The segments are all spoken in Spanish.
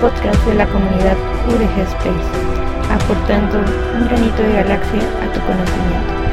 podcast de la comunidad UDG Space, aportando un granito de galaxia a tu conocimiento.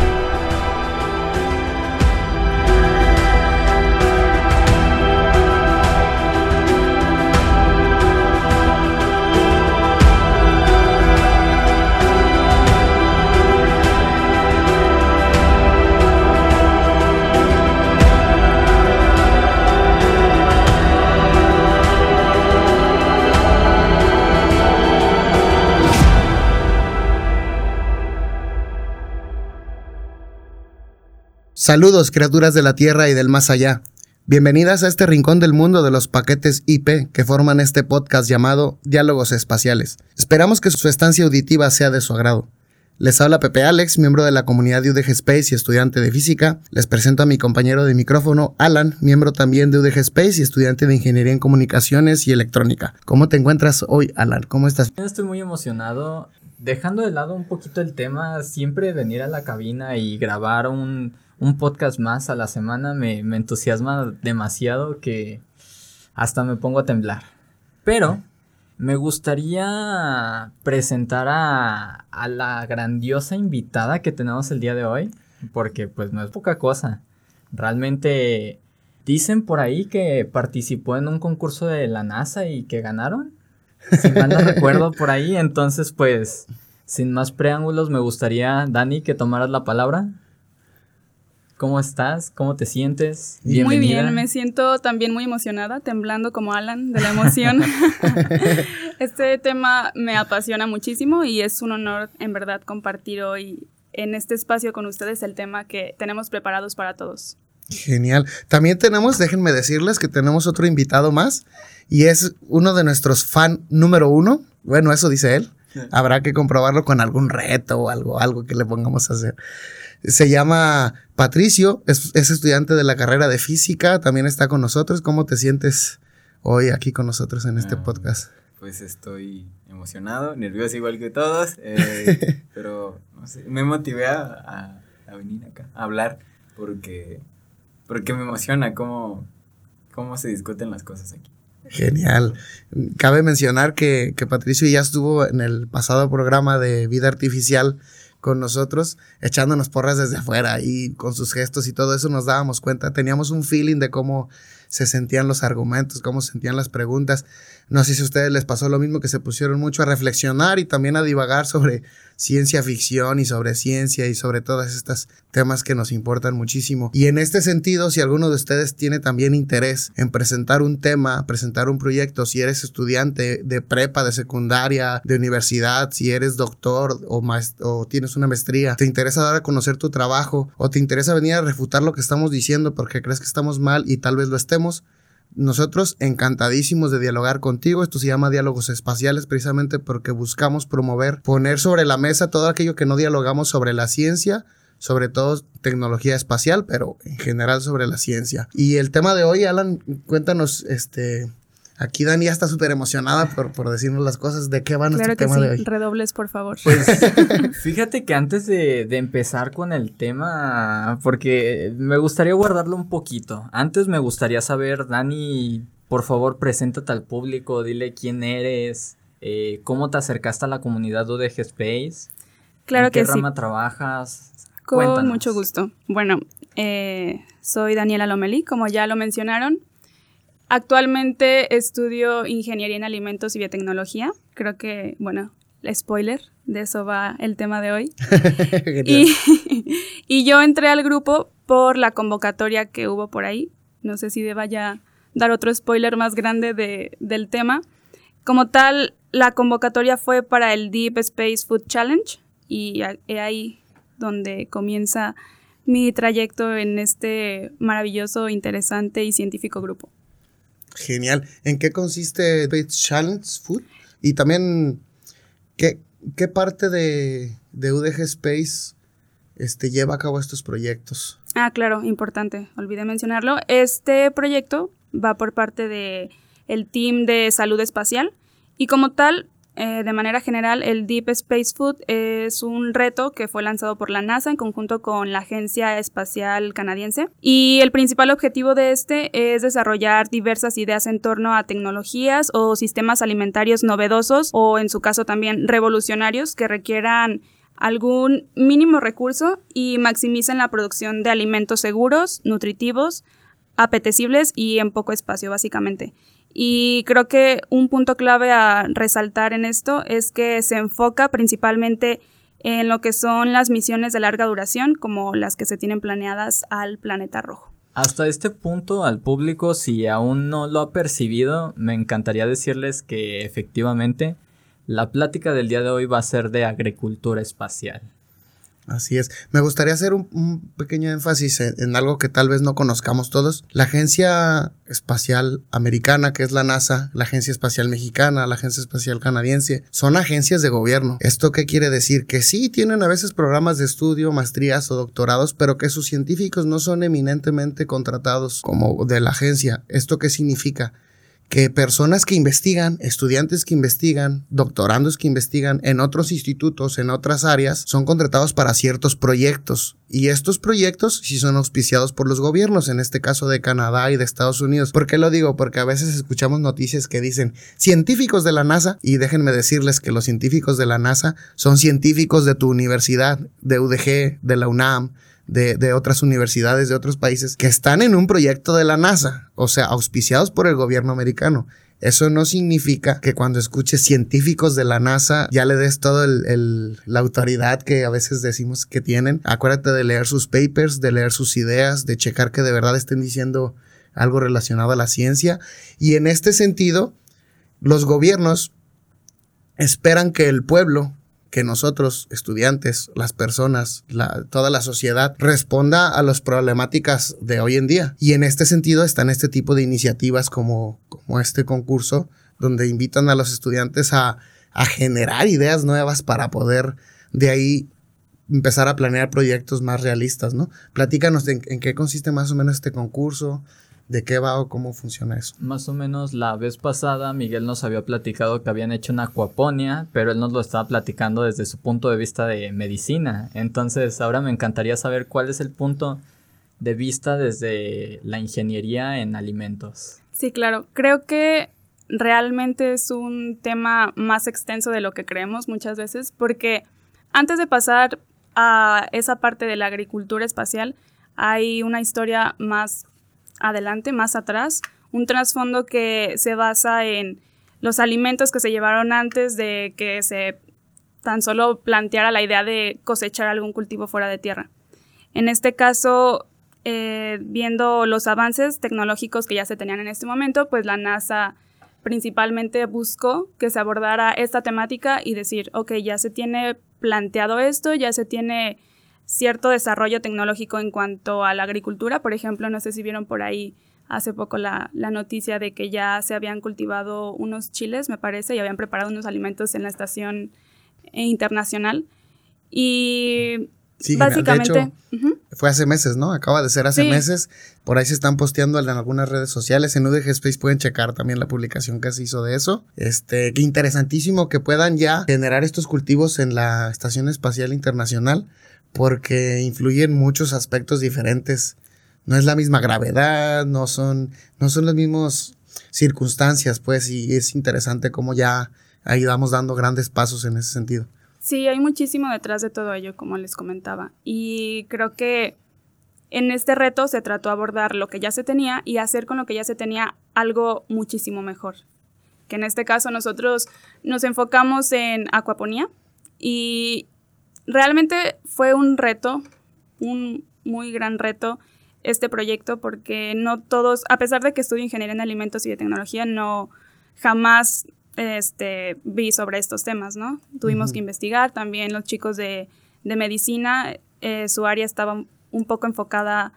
Saludos, criaturas de la Tierra y del más allá. Bienvenidas a este rincón del mundo de los paquetes IP que forman este podcast llamado Diálogos Espaciales. Esperamos que su estancia auditiva sea de su agrado. Les habla Pepe Alex, miembro de la comunidad de UDG Space y estudiante de física. Les presento a mi compañero de micrófono, Alan, miembro también de UDG Space y estudiante de ingeniería en comunicaciones y electrónica. ¿Cómo te encuentras hoy, Alan? ¿Cómo estás? Estoy muy emocionado. Dejando de lado un poquito el tema, siempre venir a la cabina y grabar un un podcast más a la semana me, entusiasma demasiado que hasta me pongo a temblar. Pero me gustaría presentar a, la grandiosa invitada que tenemos el día de hoy, porque pues no es poca cosa. Realmente dicen por ahí que participó en un concurso de la NASA y que ganaron. Si mal no recuerdo por ahí, entonces pues sin más preámbulos me gustaría, Dani, que tomaras la palabra. ¿Cómo estás? ¿Cómo te sientes? Bienvenida. Muy bien, me siento también muy emocionada, temblando como Alan de la emoción. este tema me apasiona muchísimo y es un honor en verdad compartir hoy en este espacio con ustedes el tema que tenemos preparados para todos. Genial. También tenemos, déjenme decirles que tenemos otro invitado más y es uno de nuestros fan número uno. Bueno, eso dice él. Habrá que comprobarlo con algún reto o algo, algo que le pongamos a hacer. Se llama Patricio, es, estudiante de la carrera de física, también está con nosotros. ¿Cómo te sientes hoy aquí con nosotros en este ah, podcast? Pues estoy emocionado, nervioso igual que todos, eh, pero no sé, me motivé a, venir acá, a hablar, porque, porque me emociona cómo, cómo se discuten las cosas aquí. Genial. Cabe mencionar que, que Patricio ya estuvo en el pasado programa de vida artificial con nosotros, echándonos porras desde afuera y con sus gestos y todo eso nos dábamos cuenta, teníamos un feeling de cómo se sentían los argumentos, cómo se sentían las preguntas. No sé si a ustedes les pasó lo mismo, que se pusieron mucho a reflexionar y también a divagar sobre ciencia ficción y sobre ciencia y sobre todas estas temas que nos importan muchísimo. Y en este sentido, si alguno de ustedes tiene también interés en presentar un tema, presentar un proyecto, si eres estudiante de prepa, de secundaria, de universidad, si eres doctor o, o tienes una maestría, te interesa dar a conocer tu trabajo o te interesa venir a refutar lo que estamos diciendo porque crees que estamos mal y tal vez lo nosotros encantadísimos de dialogar contigo. Esto se llama diálogos espaciales precisamente porque buscamos promover, poner sobre la mesa todo aquello que no dialogamos sobre la ciencia, sobre todo tecnología espacial, pero en general sobre la ciencia. Y el tema de hoy, Alan, cuéntanos, este, Aquí Dani ya está súper emocionada por, por, decirnos las cosas. ¿De qué va nuestro tema de hoy? Redobles, por favor. Pues fíjate que antes de, de, empezar con el tema, porque me gustaría guardarlo un poquito. Antes me gustaría saber, Dani, por favor, preséntate al público, dile quién eres, eh, cómo te acercaste a la comunidad UDG Space. Claro ¿En que qué rama trabajas? Con mucho gusto. Bueno, eh, soy Daniela Lomelí, como ya lo mencionaron. Actualmente estudio ingeniería en alimentos y biotecnología. Creo que, bueno, spoiler, de eso va el tema de hoy. y, yo entré al grupo por la convocatoria que hubo por ahí. No sé si deba ya dar otro spoiler más grande del tema. Como tal, la convocatoria fue para el Deep Space Food Challenge y ahí donde comienza mi trayecto en este maravilloso, interesante y científico grupo. Genial. ¿En qué consiste Space Challenge Food? Y también, ¿qué, qué parte de, de, UDG Space este, lleva a cabo estos proyectos? Ah, claro, importante, olvidé mencionarlo. Este proyecto va por parte de el team de salud espacial y como tal eh, de manera general, el Deep Space Food es un reto que fue lanzado por la NASA en conjunto con la Agencia Espacial Canadiense. Y el principal objetivo de este es desarrollar diversas ideas en torno a tecnologías o sistemas alimentarios novedosos o, en su caso, también revolucionarios que requieran algún mínimo recurso y maximicen la producción de alimentos seguros, nutritivos, apetecibles y en poco espacio, básicamente. Y creo que un punto clave a resaltar en esto es que se enfoca principalmente en lo que son las misiones de larga duración, como las que se tienen planeadas al planeta rojo. Hasta este punto, al público, si aún no lo ha percibido, me encantaría decirles que efectivamente la plática del día de hoy va a ser de agricultura espacial. Así es. Me gustaría hacer un, pequeño énfasis en, algo que tal vez no conozcamos todos. La Agencia Espacial Americana, que es la NASA, la Agencia Espacial Mexicana, la Agencia Espacial Canadiense, son agencias de gobierno. ¿Esto qué quiere decir? Que sí tienen a veces programas de estudio, maestrías o doctorados, pero que sus científicos no son eminentemente contratados como de la agencia. ¿Esto qué significa? Que personas que investigan, estudiantes que investigan, doctorandos que investigan en otros institutos, en otras áreas, son contratados para ciertos proyectos. Y estos proyectos sí son auspiciados por los gobiernos, en este caso de Canadá y de Estados Unidos. ¿Por qué lo digo? Porque a veces escuchamos noticias que dicen científicos de la NASA y déjenme decirles que los científicos de la NASA son científicos de tu universidad, de UDG, de la UNAM, de, otras universidades de otros países que están en un proyecto de la NASA, o sea, auspiciados por el gobierno americano. Eso no significa que cuando escuches científicos de la NASA ya le des toda la autoridad que a veces decimos que tienen. Acuérdate de leer sus papers, de leer sus ideas, de checar que de verdad estén diciendo algo relacionado a la ciencia. Y en este sentido, los gobiernos esperan que el pueblo que nosotros, estudiantes, las personas, toda la sociedad, responda a las problemáticas de hoy en día. Y en este sentido están este tipo de iniciativas como, como este concurso, donde invitan a los estudiantes a, generar ideas nuevas para poder de ahí empezar a planear proyectos más realistas, ¿no? Platícanos en, qué consiste más o menos este concurso, ¿De qué va o cómo funciona eso? Más o menos la vez pasada Miguel nos había platicado que habían hecho una acuaponia, pero él nos lo estaba platicando desde su punto de vista de medicina. Entonces ahora me encantaría saber cuál es el punto de vista desde la ingeniería en alimentos. Sí, claro. Creo que realmente es un tema más extenso de lo que creemos muchas veces, porque antes de pasar a esa parte de la agricultura espacial, hay una historia más adelante, más atrás, un trasfondo que se basa en los alimentos que se llevaron antes de que se tan solo planteara la idea de cosechar algún cultivo fuera de tierra. En este caso, eh, viendo los avances tecnológicos que ya se tenían en este momento, pues la NASA principalmente buscó que se abordara esta temática y decir, ok, ya se tiene planteado esto, ya se tiene cierto desarrollo tecnológico en cuanto a la agricultura. Por ejemplo, no sé si vieron por ahí hace poco la, noticia de que ya se habían cultivado unos chiles, me parece, y habían preparado unos alimentos en la estación internacional. Y básicamente... Fue hace meses, ¿no? Acaba de ser hace meses. Por ahí se están posteando en algunas redes sociales. En UDG Space pueden checar también la publicación que se hizo de eso. Este, qué interesantísimo que puedan ya generar estos cultivos en la Estación Espacial Internacional porque influyen muchos aspectos diferentes. No es la misma gravedad, no son, no son las mismas circunstancias, pues, y es interesante cómo ya ahí dando grandes pasos en ese sentido. Sí, hay muchísimo detrás de todo ello, como les comentaba. Y creo que en este reto se trató de abordar lo que ya se tenía y hacer con lo que ya se tenía algo muchísimo mejor. Que en este caso nosotros nos enfocamos en acuaponía y realmente fue un reto, un muy gran reto este proyecto porque no todos, a pesar de que estudio ingeniería en alimentos y de tecnología, no jamás este, vi sobre estos temas, ¿no? Tuvimos que investigar, también los chicos de, medicina, eh, su área estaba un poco enfocada,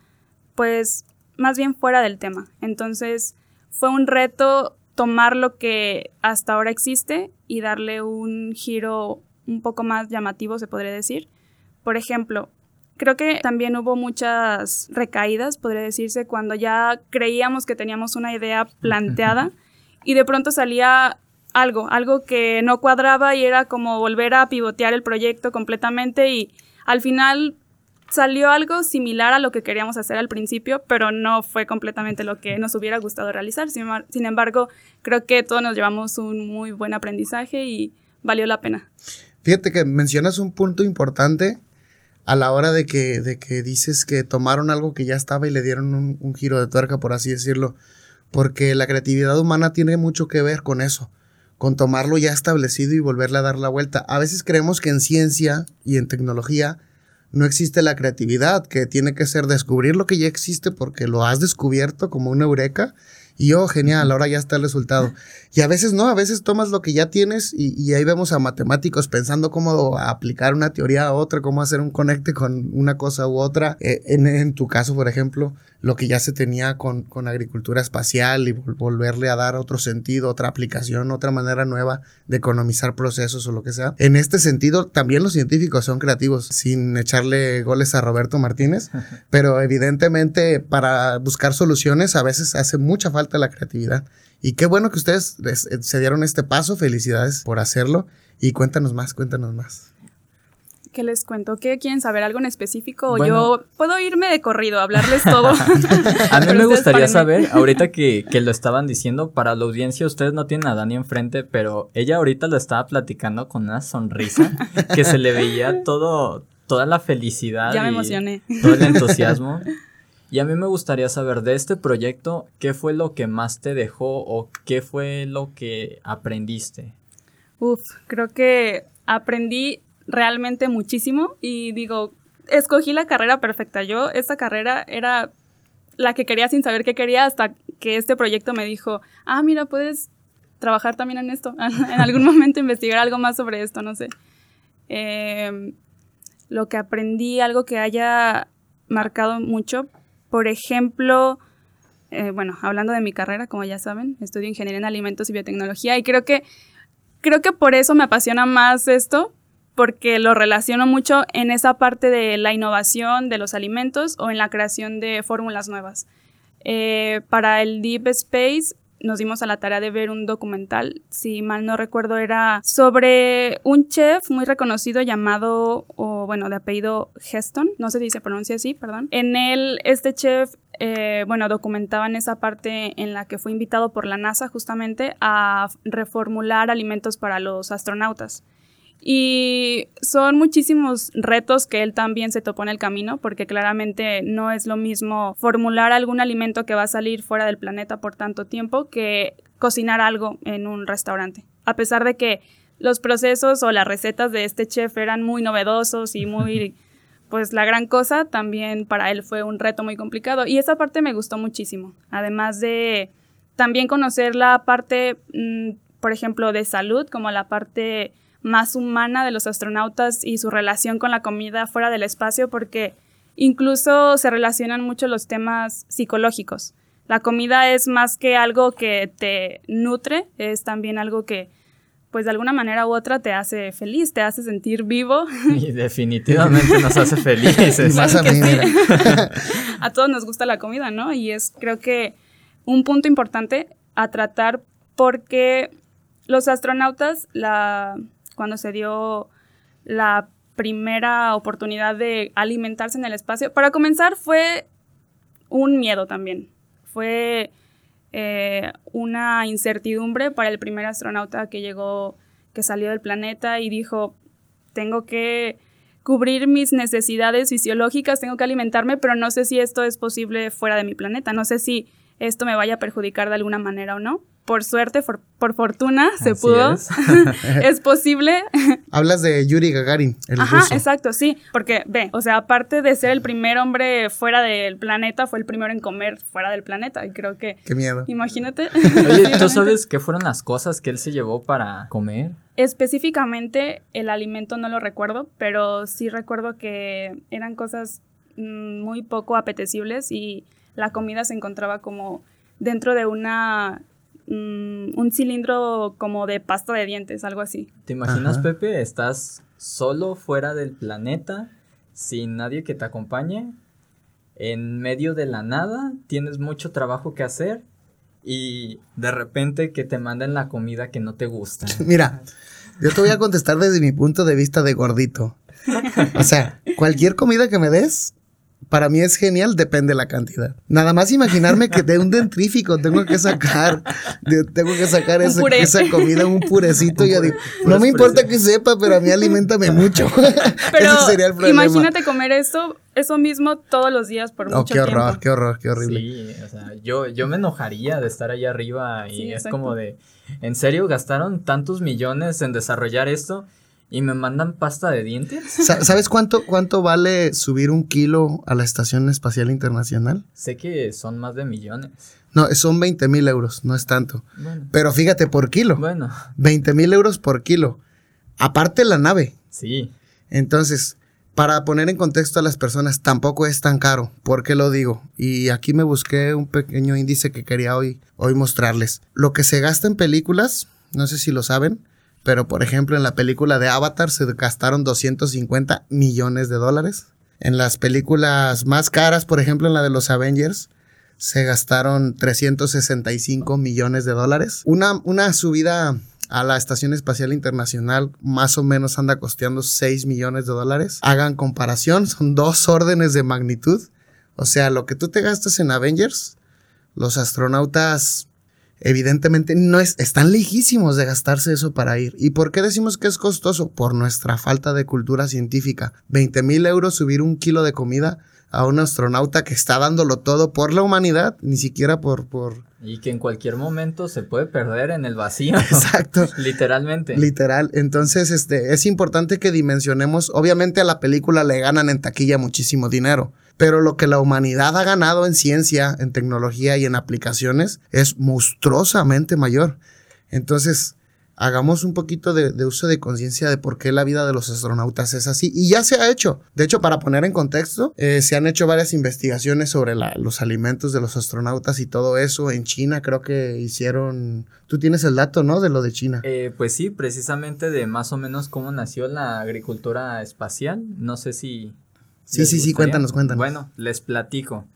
pues, más bien fuera del tema. Entonces, fue un reto tomar lo que hasta ahora existe y darle un giro un poco más llamativo, se podría decir. Por ejemplo, creo que también hubo muchas recaídas, podría decirse, cuando ya creíamos que teníamos una idea planteada y de pronto salía algo, algo que no cuadraba y era como volver a pivotear el proyecto completamente y al final salió algo similar a lo que queríamos hacer al principio, pero no fue completamente lo que nos hubiera gustado realizar. Sin, embargo, creo que todos nos llevamos un muy buen aprendizaje y valió la pena. Fíjate que mencionas un punto importante a la hora de que, de que dices que tomaron algo que ya estaba y le dieron un, un giro de tuerca, por así decirlo, porque la creatividad humana tiene mucho que ver con eso con tomarlo ya establecido y volverle a dar la vuelta. A veces creemos que en ciencia y en tecnología no existe la creatividad, que tiene que ser descubrir lo que ya existe porque lo has descubierto como una eureka y oh, genial, ahora ya está el resultado. Y a veces no, a veces tomas lo que ya tienes y, ahí vemos a matemáticos pensando cómo aplicar una teoría a otra, cómo hacer un conecte con una cosa u otra. Eh, en, tu caso, por ejemplo, lo que ya se tenía con, con agricultura espacial y volverle a dar otro sentido, otra aplicación, otra manera nueva de economizar procesos o lo que sea. En este sentido, también los científicos son creativos, sin echarle goles a Roberto Martínez, pero evidentemente para buscar soluciones a veces hace mucha falta la creatividad. Y qué bueno que ustedes eh, se dieron este paso, felicidades por hacerlo. Y cuéntanos más, cuéntanos más. ¿Qué les cuento? ¿Qué quieren saber? ¿Algo en específico? O yo puedo irme de corrido, hablarles todo. a mí me gustaría saber, ahorita que, que, lo estaban diciendo, para la audiencia, ustedes no tienen a Dani enfrente, pero ella ahorita lo estaba platicando con una sonrisa que se le veía todo, toda la felicidad. Ya me emocioné. Todo el entusiasmo. Y a mí me gustaría saber de este proyecto, ¿qué fue lo que más te dejó o qué fue lo que aprendiste? Uf, creo que aprendí realmente muchísimo y digo, escogí la carrera perfecta. Yo, esta carrera era la que quería sin saber qué quería hasta que este proyecto me dijo, ah, mira, puedes trabajar también en esto, en algún momento investigar algo más sobre esto, no sé. Em, lo que aprendí, algo que haya marcado mucho, por ejemplo, eh, bueno, hablando de mi carrera, como ya saben, estudio ingeniería en alimentos y biotecnología y creo que, creo que por eso me apasiona más esto, porque lo relaciono mucho en esa parte de la innovación de los alimentos o en la creación de fórmulas nuevas. Eh, para el Deep Space nos dimos a la tarea de ver un documental, si mal no recuerdo, era sobre un chef muy reconocido llamado, o bueno, de apellido Heston, no sé si se pronuncia así, perdón. En él, este chef, eh, bueno, documentaba en esa parte en la que fue invitado por la NASA justamente a reformular alimentos para los astronautas. Y son muchísimos retos que él también se topó en el camino, porque claramente no es lo mismo formular algún alimento que va a salir fuera del planeta por tanto tiempo que cocinar algo en un restaurante. A pesar de que los procesos o las recetas de este chef eran muy novedosos y muy, pues la gran cosa, también para él fue un reto muy complicado. Y esa parte me gustó muchísimo. Además de también conocer la parte, mm, por ejemplo, de salud, como la parte más humana de los astronautas y su relación con la comida fuera del espacio, porque incluso se relacionan mucho los temas psicológicos. La comida es más que algo que te nutre, es también algo que, pues de alguna manera u otra, te hace feliz, te hace sentir vivo. Y definitivamente nos hace felices. Más a, a todos nos gusta la comida, ¿no? Y es creo que un punto importante a tratar porque los astronautas, la, cuando se dio la primera oportunidad de alimentarse en el espacio. Para comenzar fue un miedo también. Fue eh, una incertidumbre para el primer astronauta que llegó, que salió del planeta y dijo, tengo que cubrir mis necesidades fisiológicas, tengo que alimentarme, pero no sé si esto es posible fuera de mi planeta, no sé si esto me vaya a perjudicar de alguna manera o no por suerte, por, fortuna, se pudo. Es. posible. Hablas de Yuri Gagarin, el Ajá, exacto, sí. Porque, ve, o sea, aparte de ser el primer hombre fuera del planeta, fue el primero en comer fuera del planeta. Y creo que. Qué miedo. Imagínate. Oye, ¿tú sabes qué fueron las cosas que él se llevó para comer? Específicamente, el alimento no lo recuerdo, pero sí recuerdo que eran cosas mm, muy poco apetecibles y la comida se encontraba como dentro de una Mm, un cilindro como de pasta de dientes, algo así. ¿Te imaginas, Pepe? Estás solo fuera del planeta, sin nadie que te acompañe, en medio de la nada, tienes mucho trabajo que hacer y de repente que te manden la comida que no te gusta. Mira, yo te voy a contestar desde mi punto de vista de gordito. O sea, cualquier comida que me des, para mí es genial, depende de la cantidad. Nada más imaginarme que de un dentrífico tengo que sacar, de- tengo que sacar puré. esa comida, un purecito. y yo digo, no me importa que sepa, pero a mí alimentame mucho. Pero Ese sería el problema. imagínate comer eso, eso mismo todos los días por Oh, mucho qué horror, tiempo. qué horror, qué horrible. Sí, o sea, yo, yo me enojaría de estar allá arriba y Sí, es exacto. como de, ¿en serio gastaron tantos millones en desarrollar esto y me mandan pasta de dientes? Sa- ¿Sabes cuánto, cuánto vale subir un kilo a la Estación Espacial Internacional? Sé que son más de millones. No, son 20 mil euros, no es tanto. Bueno, Pero fíjate, por kilo. bueno, 20 mil euros por kilo. Aparte la nave. sí, Entonces, para poner en contexto a las personas, tampoco es tan caro. ¿Por qué lo digo? Y aquí me busqué un pequeño índice que quería hoy, hoy mostrarles. Lo que se gasta en películas, no sé si lo saben, pero por ejemplo en la película de Avatar se gastaron 250 millones de dólares. En las películas más caras, por ejemplo en la de los Avengers, se gastaron 365 millones de dólares. Una, una subida a la Estación Espacial Internacional más o menos anda costeando 6 millones de dólares. Hagan comparación, son dos órdenes de magnitud. O sea, lo que tú te gastas en Avengers, los astronautas evidentemente no es, están lejísimos de gastarse eso para ir. ¿Y por qué decimos que es costoso? Por nuestra falta de cultura científica. 20 mil euros subir un kilo de comida a un astronauta que está dándolo todo por la humanidad, ni siquiera por... por... y que en cualquier momento se puede perder en el vacío. Exacto. Literalmente. Literal. Entonces, este, es importante que dimensionemos. Obviamente a la película le ganan en taquilla muchísimo dinero. Pero lo que la humanidad ha ganado en ciencia, en tecnología y en aplicaciones es monstruosamente mayor. Entonces, hagamos un poquito de, uso de conciencia de por qué la vida de los astronautas es así. Y ya se ha hecho. De hecho, para poner en contexto, eh, se han hecho varias investigaciones sobre los alimentos de los astronautas y todo eso. En China creo que hicieron... Tú tienes el dato, ¿no? De lo de China. Eh, pues sí, precisamente de más o menos cómo nació la agricultura espacial. No sé si... Sí, sí, sí, cuéntanos, cuéntanos. Bueno, les platico.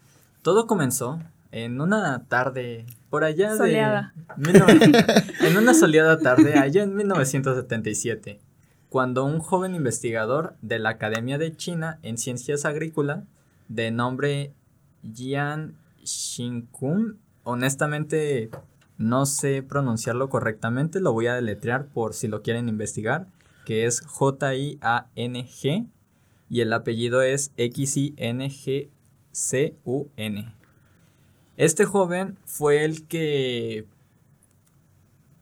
Todo comenzó en una tarde por allá Soleada. de... en una soleada tarde allá en 1977, cuando un joven investigador de la Academia de China en Ciencias Agrícolas, de nombre Jian Xinkun, honestamente no sé pronunciarlo correctamente, lo voy a deletrear por si lo quieren investigar, que es J-I-A-N-G y el apellido es X-I-N-G-C-U-N. Este joven fue el que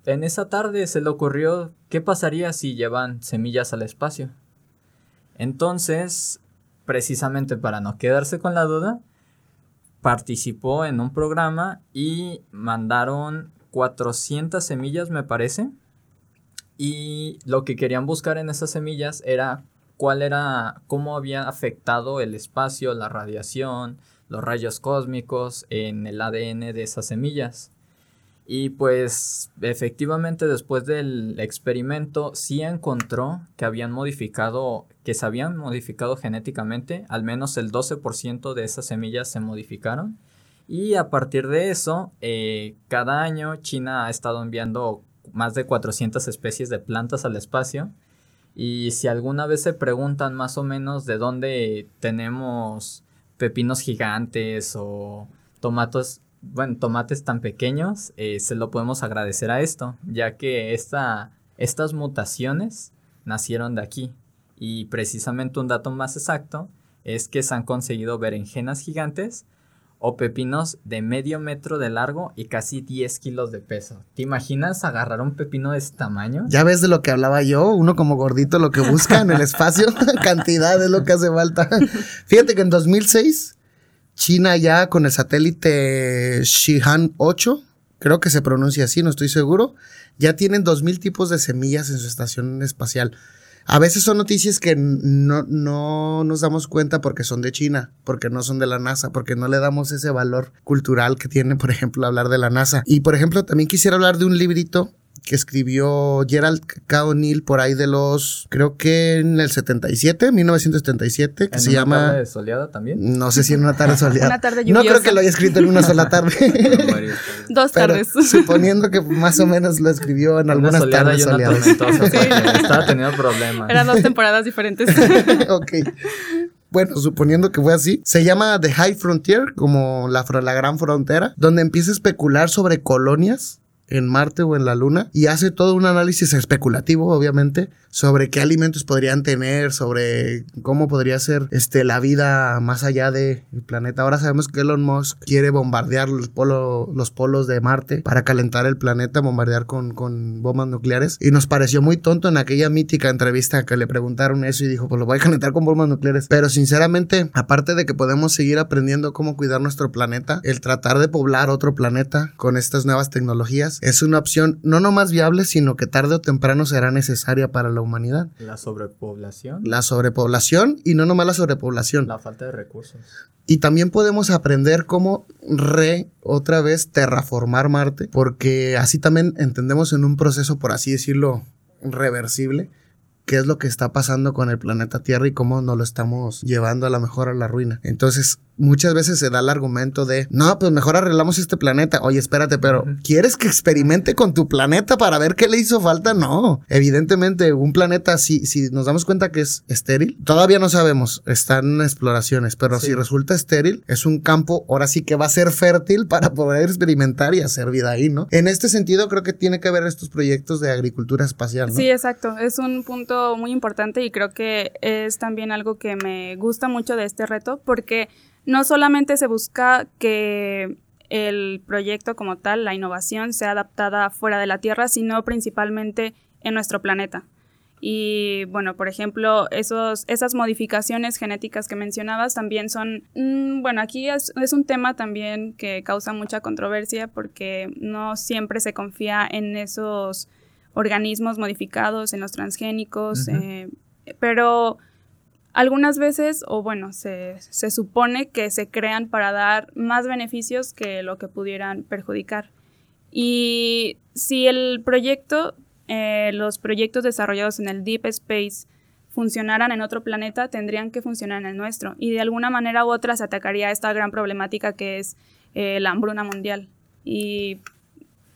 en esa tarde se le ocurrió qué pasaría si llevan semillas al espacio. Entonces, precisamente para no quedarse con la duda, participó en un programa y mandaron 400 semillas, me parece. Y lo que querían buscar en esas semillas era cuál era, cómo había afectado el espacio, la radiación, los rayos cósmicos en el ADN de esas semillas. Y pues efectivamente después del experimento sí encontró que habían modificado, que se habían modificado genéticamente, al menos el 12% de esas semillas se modificaron. Y a partir de eso, eh, cada año China ha estado enviando más de 400 especies de plantas al espacio. Y si alguna vez se preguntan más o menos de dónde tenemos pepinos gigantes o tomatos, bueno, tomates tan pequeños, eh, se lo podemos agradecer a esto, ya que esta, estas mutaciones nacieron de aquí. Y precisamente un dato más exacto es que se han conseguido berenjenas gigantes o pepinos de medio metro de largo y casi 10 kilos de peso. ¿Te imaginas agarrar un pepino de ese tamaño? Ya ves de lo que hablaba yo, uno como gordito lo que busca en el espacio, cantidad es lo que hace falta. Fíjate que en 2006, China ya con el satélite Shihan 8, creo que se pronuncia así, no estoy seguro, ya tienen 2000 tipos de semillas en su estación espacial. A veces son noticias que no, no nos damos cuenta porque son de China, porque no son de la NASA, porque no le damos ese valor cultural que tiene, por ejemplo, hablar de la NASA. Y, por ejemplo, también quisiera hablar de un librito que escribió Gerald K. O'Neill por ahí de los, creo que en el 77, 1977, que ¿En se una llama... tarde soleada también? No sé si en una tarde soleada. Una tarde no creo que lo haya escrito en una sola tarde. Dos pero tardes. suponiendo que más o menos lo escribió en Una algunas soleada tardes soleadas. Estaba teniendo problemas. Eran dos temporadas diferentes. ok. Bueno, suponiendo que fue así, se llama The High Frontier, como la, la gran frontera, donde empieza a especular sobre colonias en Marte o en la Luna y hace todo un análisis especulativo, obviamente, sobre qué alimentos podrían tener, sobre cómo podría ser este, la vida más allá del planeta. Ahora sabemos que Elon Musk quiere bombardear los, polo- los polos de Marte para calentar el planeta, bombardear con, con bombas nucleares. Y nos pareció muy tonto en aquella mítica entrevista que le preguntaron eso y dijo, pues lo voy a calentar con bombas nucleares. Pero sinceramente, aparte de que podemos seguir aprendiendo cómo cuidar nuestro planeta, el tratar de poblar otro planeta con estas nuevas tecnologías es una opción no nomás viable, sino que tarde o temprano será necesaria para la humanidad. La sobrepoblación. La sobrepoblación y no nomás la sobrepoblación. La falta de recursos. Y también podemos aprender cómo re otra vez terraformar Marte, porque así también entendemos en un proceso, por así decirlo, reversible, qué es lo que está pasando con el planeta Tierra y cómo nos lo estamos llevando a la mejor a la ruina. Entonces, muchas veces se da el argumento de, no, pues mejor arreglamos este planeta. Oye, espérate, pero. ¿quieres que experimente con tu planeta para ver qué le hizo falta? No. Evidentemente, un planeta, si, si nos damos cuenta que es estéril, todavía no sabemos, están en exploraciones, pero Sí. si resulta estéril, es un campo, ahora sí que va a ser fértil para poder experimentar y hacer vida ahí, ¿no? En este sentido, creo que tiene que ver estos proyectos de agricultura espacial, ¿no? Sí, exacto. Es un punto muy importante y creo que es también algo que me gusta mucho de este reto porque no solamente se busca que el proyecto como tal, la innovación, sea adaptada fuera de la Tierra, sino principalmente en nuestro planeta. Y bueno, por ejemplo, esos, esas modificaciones genéticas que mencionabas también son, mm, bueno, aquí es, es un tema también que causa mucha controversia porque no siempre se confía en esos organismos modificados, en los transgénicos, eh, pero algunas veces, o bueno, se, se supone que se crean para dar más beneficios que lo que pudieran perjudicar. Y si el proyecto, eh, los proyectos desarrollados en el Deep Space funcionaran en otro planeta, tendrían que funcionar en el nuestro. Y de alguna manera u otra se atacaría esta gran problemática que es eh, la hambruna mundial. Y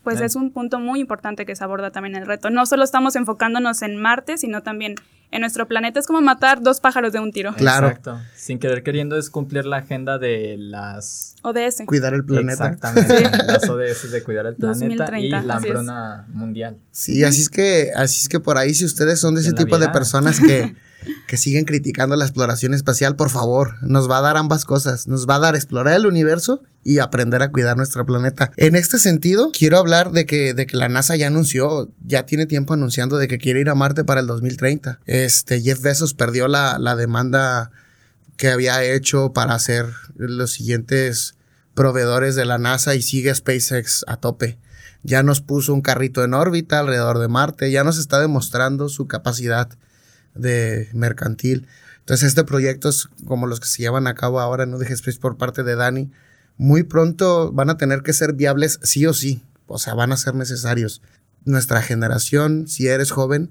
pues es un punto muy importante que se aborda también el reto. No solo estamos enfocándonos en Marte, sino también en nuestro planeta. Es como matar dos pájaros de un tiro. Claro. Exacto. Sin querer queriendo es cumplir la agenda de las... ODS. Cuidar el planeta. Exactamente. Las ODS de cuidar el planeta 2030, y la así es. hambruna mundial. Sí, así es que, así es que por ahí, si ustedes son de ese tipo de personas que, que siguen criticando la exploración espacial, por favor, nos va a dar ambas cosas. Nos va a dar explorar el universo y aprender a cuidar nuestro planeta. En este sentido, quiero hablar de que, de que la NASA ya anunció, ya tiene tiempo anunciando de que quiere ir a Marte para el 2030. Este, Jeff Bezos perdió la, la demanda que había hecho para hacer los siguientes proveedores de la NASA y sigue SpaceX a tope. Ya nos puso un carrito en órbita alrededor de Marte, ya nos está demostrando su capacidad de mercantil. Entonces este proyecto es como los que se llevan a cabo ahora en UDG Space por parte de Dani. Muy pronto van a tener que ser viables sí o sí, o sea, van a ser necesarios. Nuestra generación, si eres joven,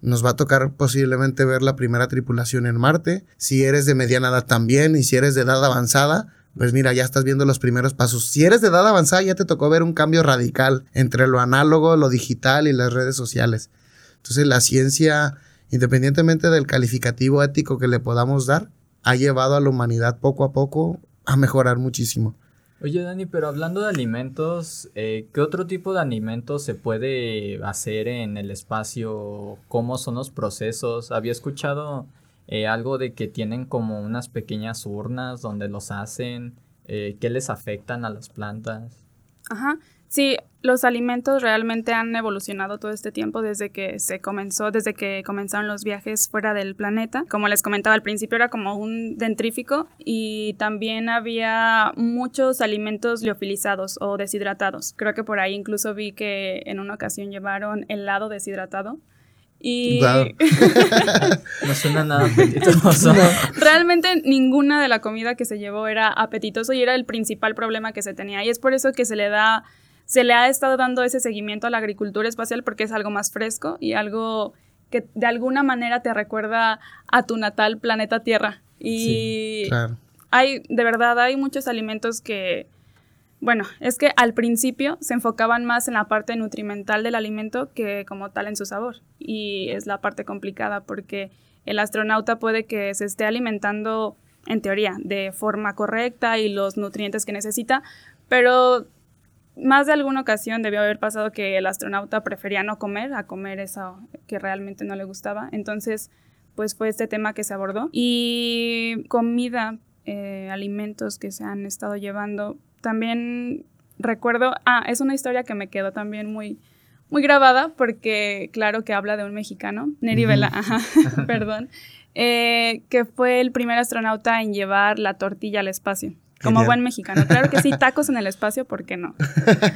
nos va a tocar posiblemente ver la primera tripulación en Marte. Si eres de mediana edad también y si eres de edad avanzada, pues mira, ya estás viendo los primeros pasos. Si eres de edad avanzada, ya te tocó ver un cambio radical entre lo análogo, lo digital y las redes sociales. Entonces la ciencia, independientemente del calificativo ético que le podamos dar, ha llevado a la humanidad poco a poco a mejorar muchísimo. Oye, Dani, pero hablando de alimentos, eh, ¿qué otro tipo de alimentos se puede hacer en el espacio? ¿Cómo son los procesos? Había escuchado eh, algo de que tienen como unas pequeñas urnas donde los hacen. Eh, ¿Qué les afectan a las plantas? Ajá. Sí, los alimentos realmente han evolucionado todo este tiempo desde que se comenzó, desde que comenzaron los viajes fuera del planeta. Como les comentaba al principio era como un dentrífico y también había muchos alimentos liofilizados o deshidratados. Creo que por ahí incluso vi que en una ocasión llevaron helado deshidratado. Y. No suena nada apetitoso. realmente ninguna de la comida que se llevó era apetitoso y era el principal problema que se tenía. Y es por eso que se le da se le ha estado dando ese seguimiento a la agricultura espacial porque es algo más fresco y algo que de alguna manera te recuerda a tu natal planeta Tierra. Y Claro. hay, de verdad, hay muchos alimentos que, bueno, es que al principio se enfocaban más en la parte nutrimental del alimento que como tal en su sabor. Y es la parte complicada porque el astronauta puede que se esté alimentando, en teoría, de forma correcta y los nutrientes que necesita, pero más de alguna ocasión debió haber pasado que el astronauta prefería no comer a comer eso que realmente no le gustaba. Entonces, pues fue este tema que se abordó. Y comida, eh, alimentos que se han estado llevando. También recuerdo, ah, es una historia que me quedó también muy, muy grabada porque claro que habla de un mexicano, Neri Vela, ajá, perdón, eh, que fue el primer astronauta en llevar la tortilla al espacio. Como Genial. buen mexicano. Claro que sí, tacos en el espacio, ¿por qué no?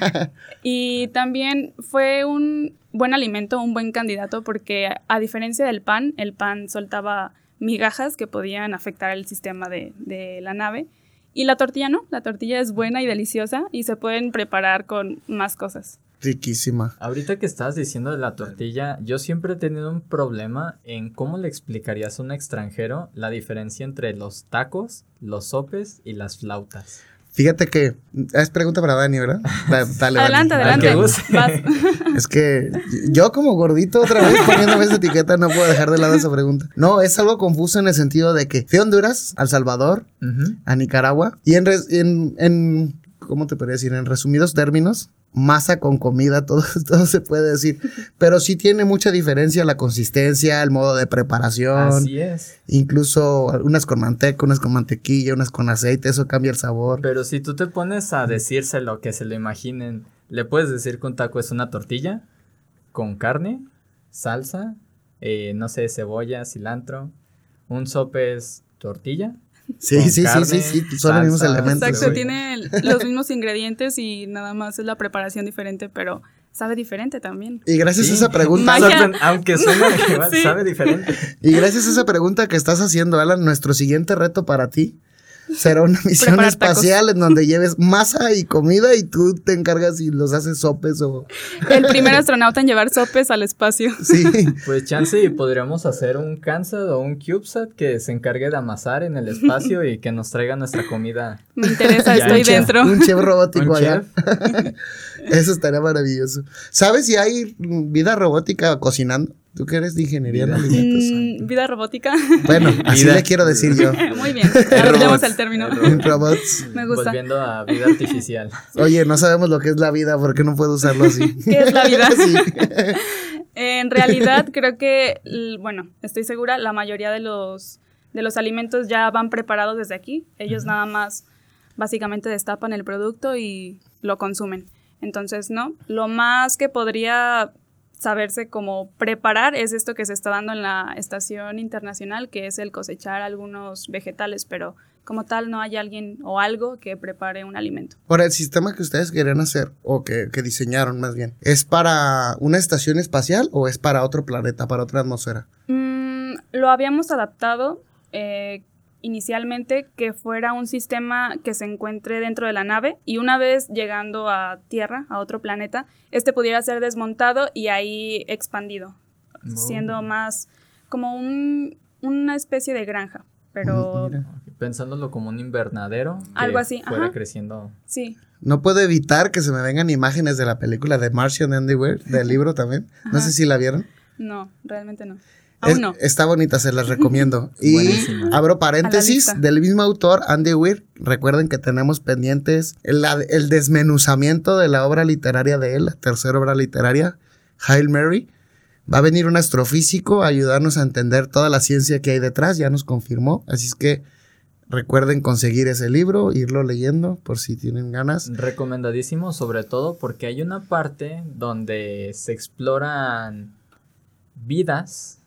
Y también fue un buen alimento, un buen candidato, porque a diferencia del pan, el pan soltaba migajas que podían afectar el sistema de, de la nave. Y la tortilla no, la tortilla es buena y deliciosa y se pueden preparar con más cosas. Riquísima. Ahorita que estabas diciendo de la tortilla, yo siempre he tenido un problema en cómo le explicarías a un extranjero la diferencia entre los tacos, los sopes y las flautas. Fíjate que es pregunta para Dani, ¿verdad? Da- Dale, adelante, Dani. Al que adelante. Es que yo como gordito otra vez poniéndome esa etiqueta no puedo dejar de lado esa pregunta. No, es algo confuso en el sentido de que fui a Honduras, a El Salvador, a Nicaragua y en, res- en, en ¿cómo te podría decir? En resumidos términos, masa con comida, todo, todo se puede decir. Pero sí tiene mucha diferencia la consistencia, el modo de preparación. Así es. Incluso unas con manteca, unas con mantequilla, unas con aceite, eso cambia el sabor. Pero si tú te pones a decírselo, que se lo imaginen, le puedes decir que un taco es una tortilla con carne, salsa, eh, no sé, cebolla, cilantro. Un sope es tortilla. Sí, con sí, sí, carne, sí, sí, son los mismos elementos. Exacto, güey. tiene los mismos ingredientes y nada más es la preparación diferente, pero sabe diferente también. Y gracias Sí. a esa pregunta, Aunque suene igual, Sí. sabe diferente. y gracias a esa pregunta que estás haciendo, Alan, nuestro siguiente reto para ti será una misión Preparar tacos. espacial en donde lleves masa y comida y tú te encargas y los haces sopes o El primer astronauta en llevar sopes al espacio. sí. Pues chance y podríamos hacer un Kansas o un CubeSat que se encargue de amasar en el espacio y que nos traiga nuestra comida. Me interesa, Ya, estoy un chef, dentro. Un chef robótico Un allá. chef. Eso estaría maravilloso. ¿Sabes si hay vida robótica cocinando? Tú que eres de ingeniería en Vida. alimentos. Mm, Vida robótica. Bueno, así Vida. le quiero decir yo. Muy bien, Robots. el término. Robots. Me gusta. Volviendo a vida artificial. Oye, no sabemos lo que es la vida, ¿por qué no puedo usarlo así? ¿Qué es la vida? Sí. En realidad, creo que, bueno, estoy segura, la mayoría de los, de los alimentos ya van preparados desde aquí. Ellos nada más básicamente destapan el producto y lo consumen. Entonces, no. Lo más que podría saberse como preparar es esto que se está dando en la estación internacional, que es el cosechar algunos vegetales, pero como tal no hay alguien o algo que prepare un alimento. Ahora, el sistema que ustedes querían hacer, o que, que diseñaron más bien, ¿es para una estación espacial o es para otro planeta, para otra atmósfera? Mm, lo habíamos adaptado eh, inicialmente que fuera un sistema que se encuentre dentro de la nave y una vez llegando a Tierra, a otro planeta, este pudiera ser desmontado y ahí expandido, siendo más como un- una especie de granja, pero Mira. Pensándolo como un invernadero. que Algo así, Fuera ajá. creciendo. sí. No puedo evitar que se me vengan imágenes de la película de Martian Anywhere, del libro también. No sé si la vieron. No, realmente no. Es- Aún no. Está bonita, se las recomiendo. Y Buenísima. abro paréntesis, del mismo autor, Andy Weir. Recuerden que tenemos pendientes el desmenuzamiento de la obra literaria de él, la tercera obra literaria, Hail Mary. Va a venir un astrofísico a ayudarnos a entender toda la ciencia que hay detrás, ya nos confirmó. Así es que recuerden conseguir ese libro, irlo leyendo por si tienen ganas. Recomendadísimo, sobre todo porque hay una parte donde se exploran vidas,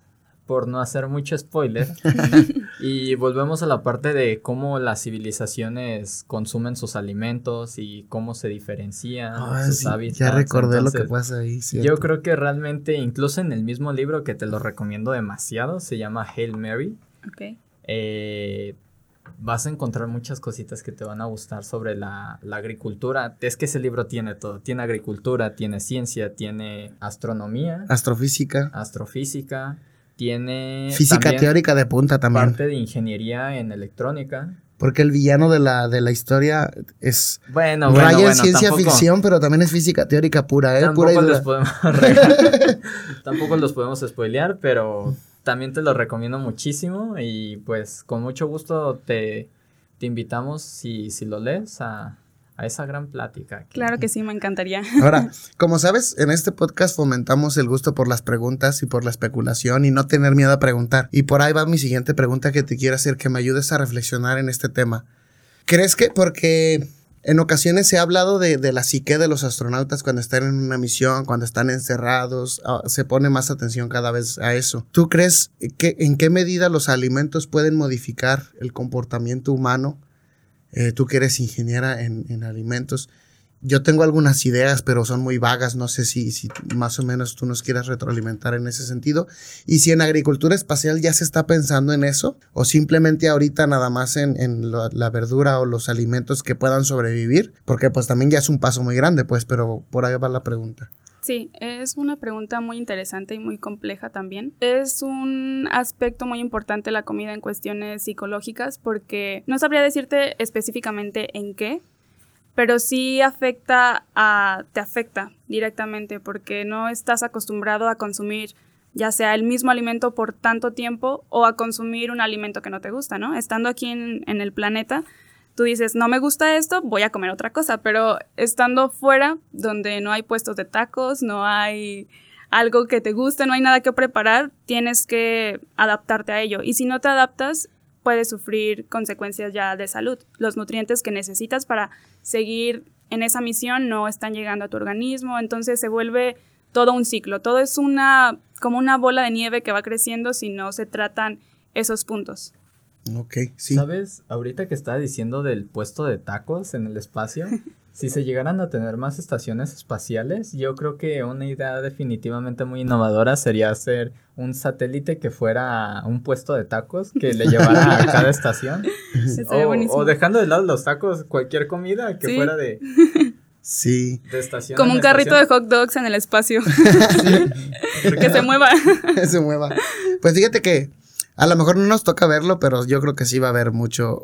por no hacer mucho spoiler. y volvemos a la parte de cómo las civilizaciones consumen sus alimentos y cómo se diferencian Ah, sus sí, hábitats. ya recordé lo que pasa ahí. Yo creo que realmente, incluso en el mismo libro que te lo recomiendo demasiado, se llama Hail Mary. Ok. eh, vas a encontrar muchas cositas que te van a gustar sobre la, la, agricultura. Es que ese libro tiene todo. Tiene agricultura, tiene ciencia, tiene astronomía. Astrofísica. Astrofísica. Tiene... Física teórica de punta también. Parte de ingeniería en electrónica. Porque el villano de la, de la historia es. Bueno, bueno, raya en ciencia ficción, pero también es física teórica pura, ¿eh? Tampoco, pura los podemos tampoco los podemos spoilear, pero también te lo recomiendo muchísimo. Y pues con mucho gusto te, te invitamos, si, si lo lees, a, a esa gran plática. Claro que sí, me encantaría. Ahora, como sabes, en este podcast fomentamos el gusto por las preguntas y por la especulación y no tener miedo a preguntar. Y por ahí va mi siguiente pregunta que te quiero hacer, que me ayudes a reflexionar en este tema. ¿Crees que porque en ocasiones se ha hablado de, de, la psique de los astronautas cuando están en una misión, cuando están encerrados, uh, se pone más atención cada vez a eso. ¿Tú crees que en qué medida los alimentos pueden modificar el comportamiento humano? Eh, tú que eres ingeniera en, en, alimentos. Yo tengo algunas ideas, pero son muy vagas. No sé si, si más o menos tú nos quieras retroalimentar en ese sentido. Y si en agricultura espacial ya se está pensando en eso, o simplemente ahorita nada más en, en la, la, verdura o los alimentos que puedan sobrevivir, porque pues también ya es un paso muy grande, pues, pero por ahí va la pregunta. Sí, es una pregunta muy interesante y muy compleja también. Es un aspecto muy importante la comida en cuestiones psicológicas porque no sabría decirte específicamente en qué, pero sí afecta a te afecta directamente porque no estás acostumbrado a consumir ya sea el mismo alimento por tanto tiempo o a consumir un alimento que no te gusta, ¿no? Estando aquí en, en el planeta, tú dices, no me gusta esto, voy a comer otra cosa, pero estando fuera, donde no hay puestos de tacos, no hay algo que te guste, no hay nada que preparar, tienes que adaptarte a ello. Y si no te adaptas, puedes sufrir consecuencias ya de salud. Los nutrientes que necesitas para seguir en esa misión no están llegando a tu organismo, entonces se vuelve todo un ciclo, todo es una como una bola de nieve que va creciendo si no se tratan esos puntos. Ok, sí. ¿Sabes? Ahorita que estaba diciendo del puesto de tacos en el espacio, si se llegaran a tener más estaciones espaciales, yo creo que una idea definitivamente muy innovadora sería hacer un satélite que fuera un puesto de tacos que le llevara a cada estación. O, o, dejando de lado los tacos, cualquier comida que ¿Sí? fuera de... Sí. De estación Como un carrito estación. de hot dogs en el espacio. sí. que se mueva. que se mueva. Pues fíjate que a lo mejor no nos toca verlo, pero yo creo que sí va a haber mucho,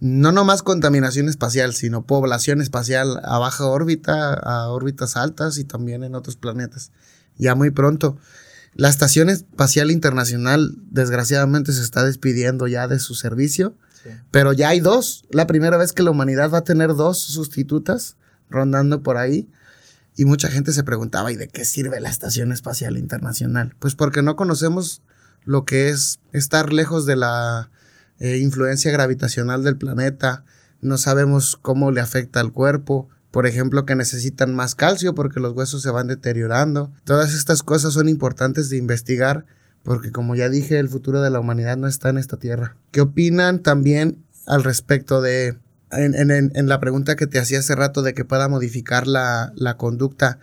no nomás contaminación espacial, sino población espacial a baja órbita, a órbitas altas y también en otros planetas. Ya muy pronto. La Estación Espacial Internacional, desgraciadamente, se está despidiendo ya de su servicio, sí. pero ya hay dos. La primera vez que la humanidad va a tener dos sustitutas rondando por ahí. Y mucha gente se preguntaba, ¿y de qué sirve la Estación Espacial Internacional? Pues porque no conocemos lo que es estar lejos de la eh, influencia gravitacional del planeta, no sabemos cómo le afecta al cuerpo, por ejemplo, que necesitan más calcio porque los huesos se van deteriorando. Todas estas cosas son importantes de investigar porque, como ya dije, el futuro de la humanidad no está en esta tierra. ¿Qué opinan también al respecto de, en, en, en la pregunta que te hacía hace rato de que pueda modificar la, la conducta?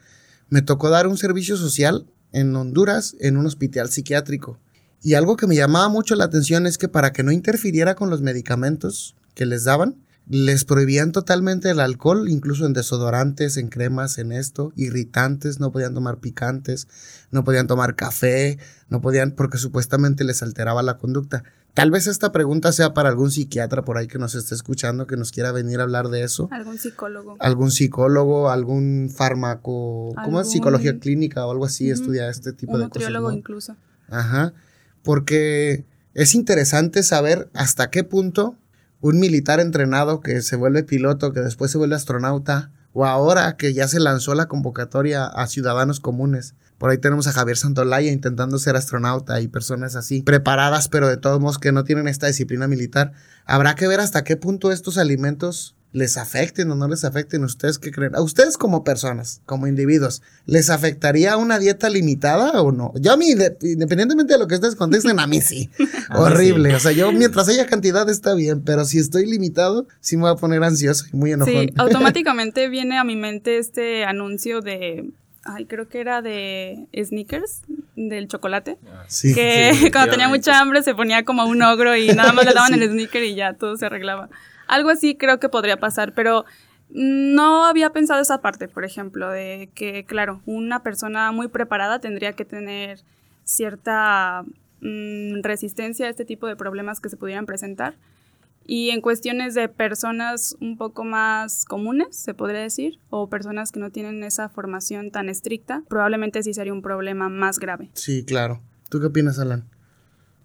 Me tocó dar un servicio social en Honduras en un hospital psiquiátrico. Y algo que me llamaba mucho la atención es que para que no interfiriera con los medicamentos que les daban, les prohibían totalmente el alcohol, incluso en desodorantes, en cremas, en esto, irritantes, no podían tomar picantes, no podían tomar café, no podían porque supuestamente les alteraba la conducta. Tal vez esta pregunta sea para algún psiquiatra por ahí que nos esté escuchando, que nos quiera venir a hablar de eso. Algún psicólogo. Algún psicólogo, algún fármaco, ¿cómo es? Psicología clínica o algo así, uh -huh. estudia este tipo Un de cosas. Un nutriólogo ¿no? incluso. Ajá porque es interesante saber hasta qué punto un militar entrenado que se vuelve piloto, que después se vuelve astronauta, o ahora que ya se lanzó la convocatoria a ciudadanos comunes. Por ahí tenemos a Javier Santolaya intentando ser astronauta y personas así, preparadas, pero de todos modos que no tienen esta disciplina militar. Habrá que ver hasta qué punto estos alimentos les afecten o no les afecten. ¿Ustedes qué creen? A ustedes como personas, como individuos, ¿les afectaría una dieta limitada o no? Yo a mí, de, independientemente de lo que ustedes contesten, a mí sí. a Horrible. Sí. O sea, yo mientras haya cantidad está bien, pero si estoy limitado, sí me voy a poner ansioso y muy enojón. Sí, automáticamente viene a mi mente este anuncio de... Ay, creo que era de sneakers. del chocolate. Ah, Sí. que Sí, cuando tenía mucha hambre se ponía como un ogro y nada más le daban Sí. el sneaker y ya todo se arreglaba. Algo así creo que podría pasar, pero no había pensado esa parte, por ejemplo, de que, claro, una persona muy preparada tendría que tener cierta mm, resistencia a este tipo de problemas que se pudieran presentar. Y en cuestiones de personas un poco más comunes, se podría decir, o personas que no tienen esa formación tan estricta, probablemente sí sería un problema más grave. Sí, claro. ¿Tú qué opinas, Alan?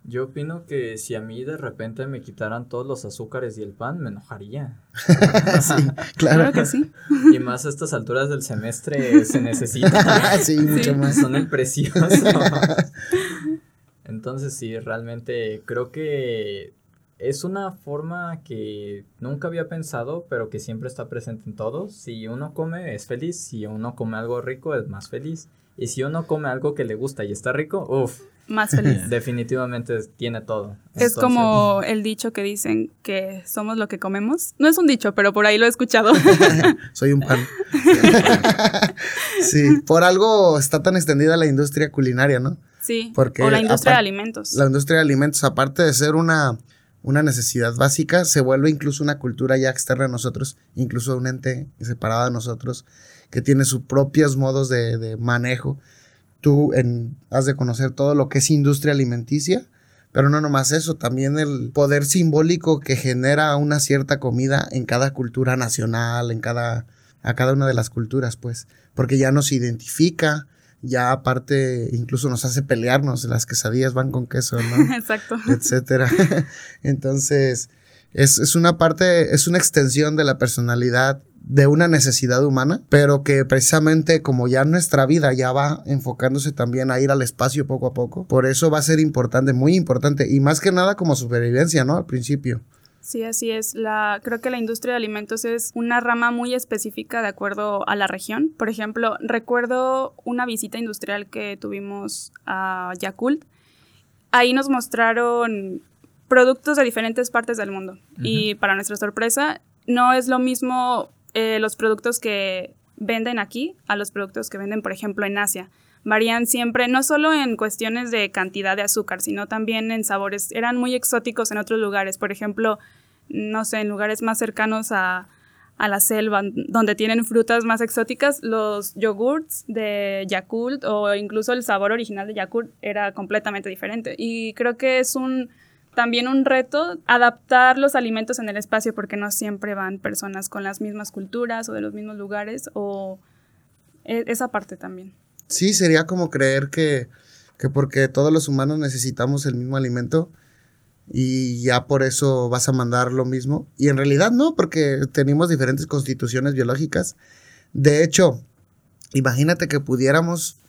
Yo opino que si a mí de repente me quitaran todos los azúcares y el pan, me enojaría. sí, claro. Claro que sí. Y más a estas alturas del semestre se necesita. sí, mucho más. Son el precioso. Entonces sí, realmente creo que es una forma que nunca había pensado, pero que siempre está presente en todos. Si uno come es feliz, si uno come algo rico es más feliz. Y si uno come algo que le gusta y está rico, uff, Más feliz. definitivamente tiene todo. Es Entonces, como el dicho que dicen que somos lo que comemos. No es un dicho, pero por ahí lo he escuchado. Soy un pan. sí, por algo está tan extendida la industria culinaria, ¿no? Sí. Porque o la industria de alimentos. La industria de alimentos, aparte de ser una, una necesidad básica, se vuelve incluso una cultura ya externa a nosotros, incluso un ente separado de nosotros, que tiene sus propios modos de, de manejo. Tú en- has de conocer todo lo que es industria alimenticia, pero no nomás eso, también el poder simbólico que genera una cierta comida en cada cultura nacional, en cada, a cada una de las culturas, pues, porque ya nos identifica, ya aparte incluso nos hace pelearnos, las quesadillas van con queso, ¿no? Exacto. etcétera. Entonces, es, es una parte, es una extensión de la personalidad de una necesidad humana, pero que precisamente como ya nuestra vida ya va enfocándose también a ir al espacio poco a poco, por eso va a ser importante, muy importante, y más que nada como supervivencia, ¿no? Al principio. Sí, así es. La, creo que la industria de alimentos es una rama muy específica de acuerdo a la región. Por ejemplo, recuerdo una visita industrial que tuvimos a Yakult. Ahí nos mostraron productos de diferentes partes del mundo. Y para nuestra sorpresa, no es lo mismo eh, los productos que venden aquí a los productos que venden, por ejemplo, en Asia. Varían siempre, no solo en cuestiones de cantidad de azúcar, sino también en sabores. Eran muy exóticos en otros lugares. Por ejemplo, no sé, en lugares más cercanos a, a la selva, donde tienen frutas más exóticas, los yogurts de Yakult o incluso el sabor original de Yakult era completamente diferente. Y creo que es un también un reto adaptar los alimentos en el espacio porque no siempre van personas con las mismas culturas o de los mismos lugares o e- esa parte también. Sí, sería como creer que, que porque todos los humanos necesitamos el mismo alimento y ya por eso vas a mandar lo mismo. Y en realidad no, porque tenemos diferentes constituciones biológicas. De hecho, imagínate que pudiéramos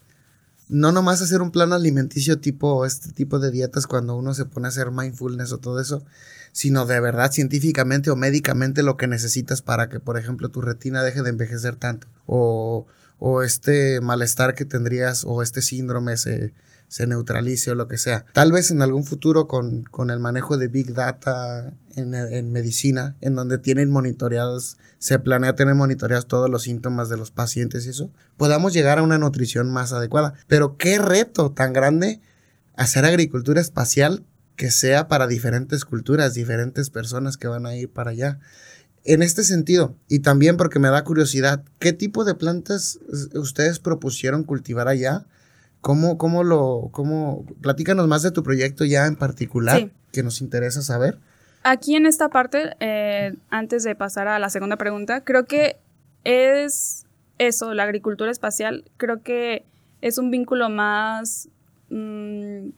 no nomás hacer un plan alimenticio tipo este tipo de dietas cuando uno se pone a hacer mindfulness o todo eso, sino de verdad científicamente o médicamente lo que necesitas para que, por ejemplo, tu retina deje de envejecer tanto o, o este malestar que tendrías o este síndrome se, se neutralice o lo que sea. Tal vez en algún futuro con, con el manejo de Big Data en, en medicina, en donde tienen monitoreados, se planea tener monitoreados todos los síntomas de los pacientes y eso, podamos llegar a una nutrición más adecuada. Pero qué reto tan grande hacer agricultura espacial que sea para diferentes culturas, diferentes personas que van a ir para allá. En este sentido, y también porque me da curiosidad, ¿qué tipo de plantas eh, ustedes propusieron cultivar allá? ¿Cómo, cómo lo, cómo, platícanos más de tu proyecto ya en particular, Sí. que nos interesa saber? Aquí en esta parte, eh, antes de pasar a la segunda pregunta, creo que es eso, la agricultura espacial, creo que es un vínculo más mm,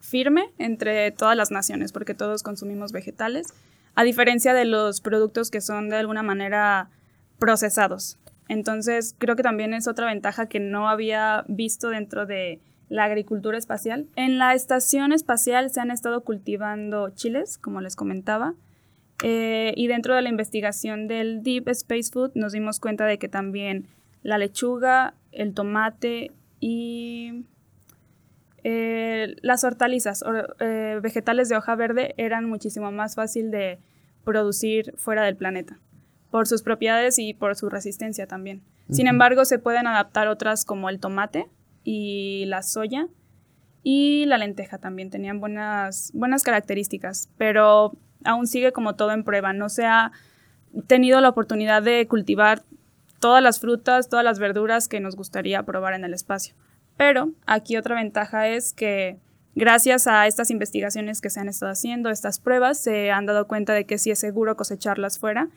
firme entre todas las naciones, porque todos consumimos vegetales, a diferencia de los productos que son de alguna manera procesados. Entonces, creo que también es otra ventaja que no había visto dentro de la agricultura espacial. En la estación espacial se han estado cultivando chiles, como les comentaba, eh, y dentro de la investigación del Deep Space Food nos dimos cuenta de que también la lechuga, el tomate y eh, las hortalizas, or- eh, vegetales de hoja verde, eran muchísimo más fácil de producir fuera del planeta, por sus propiedades y por su resistencia también. Sin embargo, se pueden adaptar otras como el tomate y la soya y la lenteja también tenían buenas, buenas características, pero aún sigue como todo en prueba. No se ha tenido la oportunidad de cultivar todas las frutas, todas las verduras que nos gustaría probar en el espacio. Pero aquí otra ventaja es que gracias a estas investigaciones que se han estado haciendo, estas pruebas, se han dado cuenta de que sí es seguro cosecharlas fuera,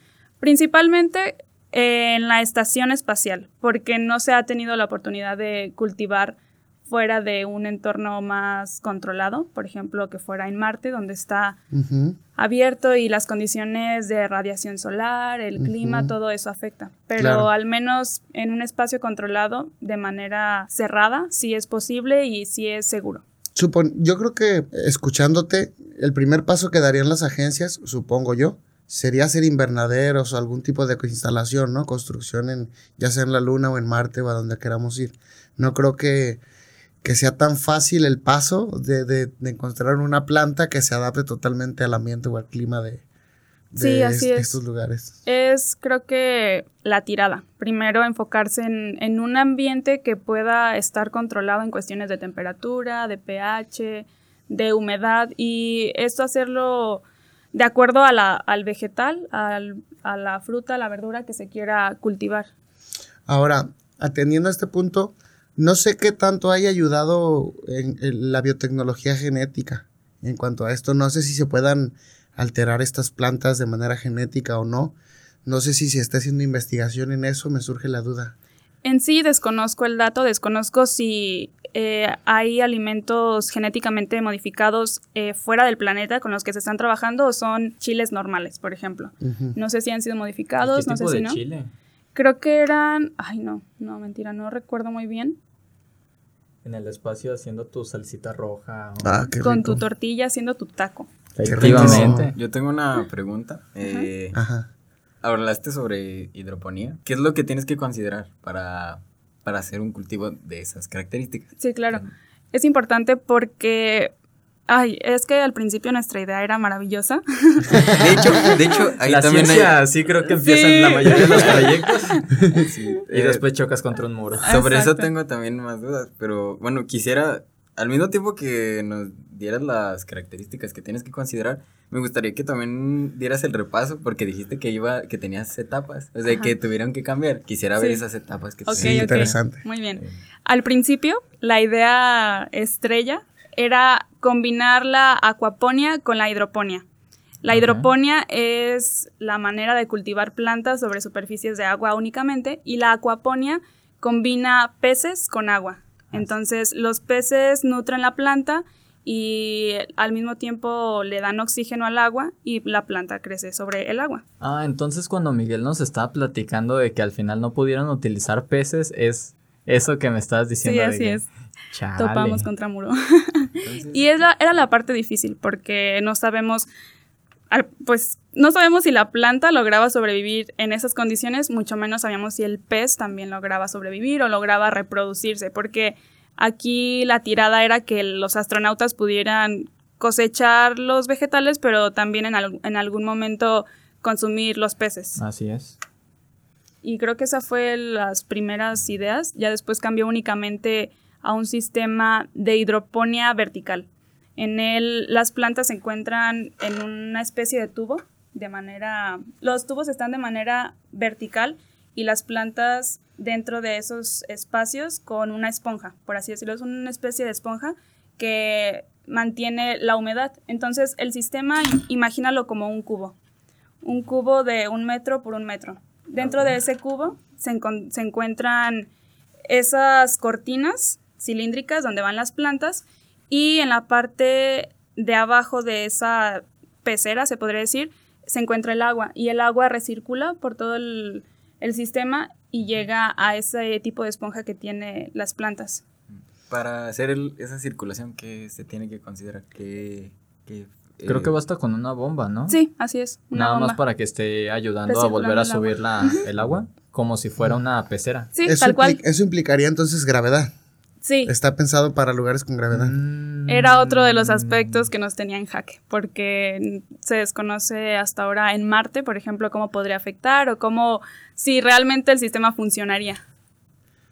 principalmente en la estación espacial, porque no se ha tenido la oportunidad de cultivar fuera de un entorno más controlado, por ejemplo, que fuera en Marte, donde está abierto y las condiciones de radiación solar, el clima, todo eso afecta. Pero al menos en un espacio controlado, de manera cerrada, sí es posible y sí es seguro. yo creo que escuchándote, el primer paso que darían las agencias, supongo yo, sería hacer invernaderos o algún tipo de instalación, ¿no? Construcción en, ya sea en la Luna o en Marte o a donde queramos ir. No creo que que sea tan fácil el paso de, de, encontrar una planta que se adapte totalmente al ambiente o al clima de, estos lugares. Es creo que la tirada. Primero enfocarse en, en, un ambiente que pueda estar controlado en cuestiones de temperatura, de pH, de humedad y esto hacerlo de acuerdo a la, al vegetal, al, a la fruta, a la verdura que se quiera cultivar. Ahora, atendiendo a este punto, no sé qué tanto haya ayudado en, la biotecnología genética en cuanto a esto. No sé si se puedan alterar estas plantas de manera genética o no. No sé si se está haciendo investigación en eso, me surge la duda. En sí desconozco el dato, desconozco si eh, hay alimentos genéticamente modificados eh, fuera del planeta con los que se están trabajando o son chiles normales, por ejemplo. No sé si han sido modificados, no sé si no. Chile? Creo que eran. Ay, no, no, mentira, no recuerdo muy bien. En el espacio haciendo tu salsita roja. Ah, con tu tortilla haciendo tu taco. Efectivamente. Yo tengo una pregunta. Eh, Ajá. Hablaste sobre hidroponía. ¿Qué es lo que tienes que considerar para, para hacer un cultivo de esas características? Sí, claro. Es importante porque Ay, es que al principio nuestra idea era maravillosa. De hecho, de hecho ahí la también ciencia sí creo que empiezan la mayoría de los proyectos y eh, después chocas contra un muro. Sobre eso tengo también más dudas, pero bueno, quisiera al mismo tiempo que nos dieras las características que tienes que considerar, me gustaría que también dieras el repaso porque dijiste que iba que tenías etapas, o sea, que tuvieron que cambiar. Quisiera ver esas etapas que okay, interesante. Muy bien. Al principio, la idea estrella era combinar la acuaponia con la hidroponía. La hidroponía es la manera de cultivar plantas sobre superficies de agua únicamente y la acuaponia combina peces con agua. Entonces los peces nutren la planta y al mismo tiempo le dan oxígeno al agua y la planta crece sobre el agua. Ah, entonces cuando Miguel nos estaba platicando de que al final no pudieron utilizar peces es eso que me estabas diciendo. Sí, así es. Topamos contra muro. y esa era la parte difícil porque no sabemos, pues no sabemos si la planta lograba sobrevivir en esas condiciones, mucho menos sabíamos si el pez también lograba sobrevivir o lograba reproducirse, porque aquí la tirada era que los astronautas pudieran cosechar los vegetales, pero también en, en algún momento consumir los peces. Así es. Y creo que esa fue las primeras ideas. Ya después cambió únicamente a un sistema de hidroponía vertical. En él las plantas se encuentran en una especie de tubo de manera los tubos están de manera vertical y las plantas dentro de esos espacios con una esponja, por así decirlo, es una especie de esponja que mantiene la humedad. Entonces el sistema, imagínalo como un cubo, un cubo de un metro por un metro. Dentro de ese cubo se, se encuentran esas cortinas cilíndricas donde van las plantas y en la parte de abajo de esa pecera, se podría decir, se encuentra el agua y el agua recircula por todo el, sistema y llega a ese tipo de esponja que tiene las plantas. Para hacer esa circulación, ¿qué se tiene que considerar? que Creo que eh, basta con una bomba, ¿no? Sí, así es. Nada más para que esté ayudando a volver a subir la, el agua, como si fuera una pecera. Sí, tal cual. Eso implicaría entonces gravedad. Sí. Está pensado para lugares con gravedad. Mm. Era otro de los aspectos que nos tenía en jaque, porque se desconoce hasta ahora en Marte, por ejemplo, cómo podría afectar o cómo, si realmente el sistema funcionaría.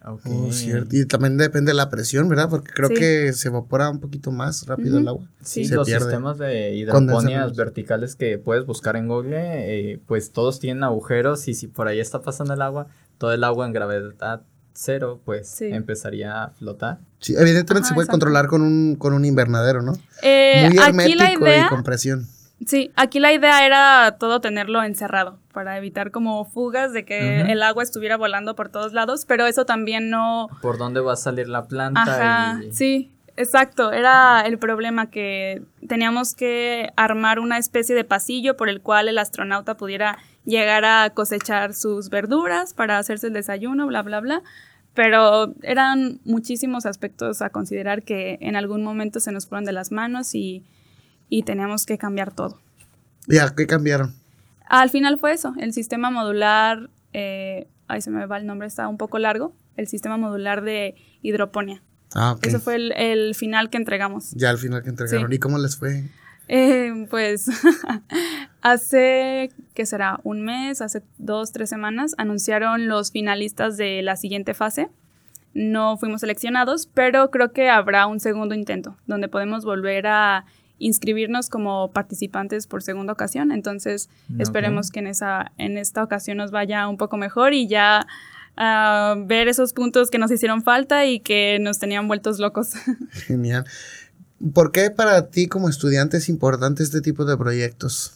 Ok. Oh, cierto. Y también depende de la presión, ¿verdad? Porque creo Sí. que se evapora un poquito más rápido el agua. Sí, se los pierde. sistemas de luz. verticales que puedes buscar en Google, eh, pues todos tienen agujeros y si por ahí está pasando el agua, todo el agua en gravedad cero, pues Sí. empezaría a flotar. Sí, evidentemente Ajá, se puede exacto. controlar con un, con un invernadero, ¿no? Eh, Muy aquí la hermético idea, y con presión. sí, aquí la idea era todo tenerlo encerrado para evitar como fugas de que el agua estuviera volando por todos lados, pero eso también no, ¿Por dónde va a salir la planta? Ajá, y- sí, exacto. Era el problema que teníamos que armar una especie de pasillo por el cual el astronauta pudiera llegar a cosechar sus verduras para hacerse el desayuno, bla, bla, bla. Pero eran muchísimos aspectos a considerar que en algún momento se nos fueron de las manos y, y teníamos que cambiar todo. Ya, ¿qué cambiaron? Al final fue eso, el sistema modular, eh, ay se me va el nombre, está un poco largo, el sistema modular de hidroponía. Ah, ok. Eso fue el, el final que entregamos. Ya al final que entregaron. Sí. ¿Y cómo les fue? Eh, pues hace, ¿qué será? Un mes, hace dos, tres semanas, anunciaron los finalistas de la siguiente fase. No fuimos seleccionados, pero creo que habrá un segundo intento, donde podemos volver a inscribirnos como participantes por segunda ocasión. Entonces, Ok. esperemos que en, esa, en esta ocasión nos vaya un poco mejor y ya ah, ver esos puntos que nos hicieron falta y que nos tenían vueltos locos. Genial. ¿Por qué para ti como estudiante es importante este tipo de proyectos?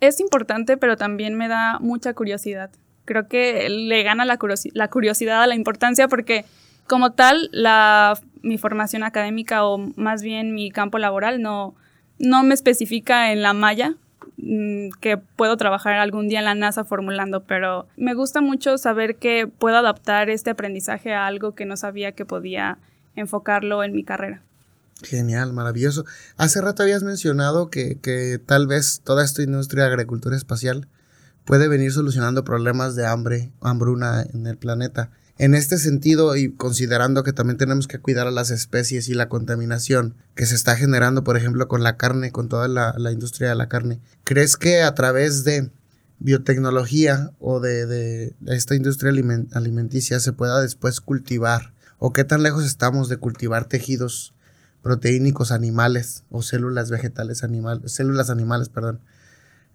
es importante, pero también me da mucha curiosidad. Creo que le gana la, curiosi- la curiosidad a la importancia porque como tal, la, mi formación académica o más bien mi campo laboral no, no me especifica en la malla que puedo trabajar algún día en la NASA formulando, pero me gusta mucho saber que puedo adaptar este aprendizaje a algo que no sabía que podía enfocarlo en mi carrera. Genial, maravilloso. Hace rato habías mencionado que, que tal vez toda esta industria de agricultura espacial puede venir solucionando problemas de hambre, hambruna en el planeta. En este sentido, y considerando que también tenemos que cuidar a las especies y la contaminación que se está generando, por ejemplo, con la carne, con toda la, industria de la carne, ¿crees que a través de biotecnología o de, esta industria alimen- alimenticia se pueda después cultivar? ¿O qué tan lejos estamos de cultivar tejidos proteínicos animales o células vegetales animales, células animales, perdón?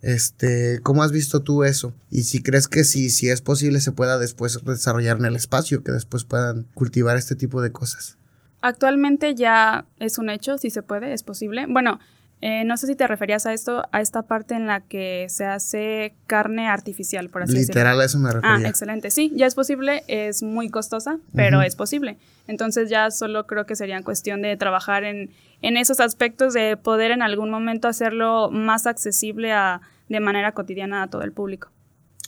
Este, ¿cómo has visto tú eso? Y si crees que si, si es posible se pueda después desarrollar en el espacio, que después puedan cultivar este tipo de cosas. Actualmente ya es un hecho, si se puede, es posible. Bueno, eh, no sé si te referías a esto, a esta parte en la que se hace carne artificial, por así decirlo. Literal a eso me Ah, refería. excelente. Sí, ya es posible, es muy costosa, pero es posible. Entonces ya solo creo que sería cuestión de trabajar en, en esos aspectos de poder en algún momento hacerlo más accesible a, de manera cotidiana a todo el público.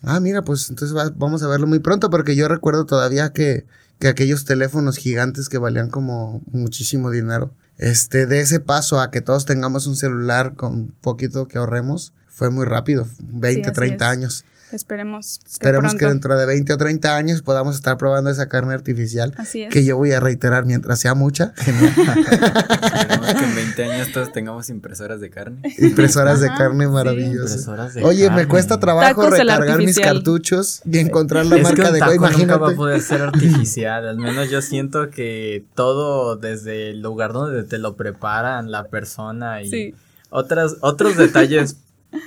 Ah, mira, pues entonces va- vamos a verlo muy pronto porque yo recuerdo todavía que, que aquellos teléfonos gigantes que valían como muchísimo dinero, este, de ese paso a que todos tengamos un celular con poquito que ahorremos, fue muy rápido, 20, así 30 es. años. Esperemos. que Esperemos que dentro de 20 o 30 años podamos estar probando esa carne artificial. Así es. Que yo voy a reiterar mientras sea mucha. Esperemos que en 20 años todos tengamos impresoras de carne. Impresoras de carne sí. maravillosas. Impresoras de Oye, me carne. cuesta trabajo Tacos recargar mis artificial. cartuchos y encontrar la es que marca un de taco güey, nunca va a imagínate. poder ser artificial. Al menos yo siento que todo desde el lugar donde te lo preparan, la persona y Sí. otras, otros detalles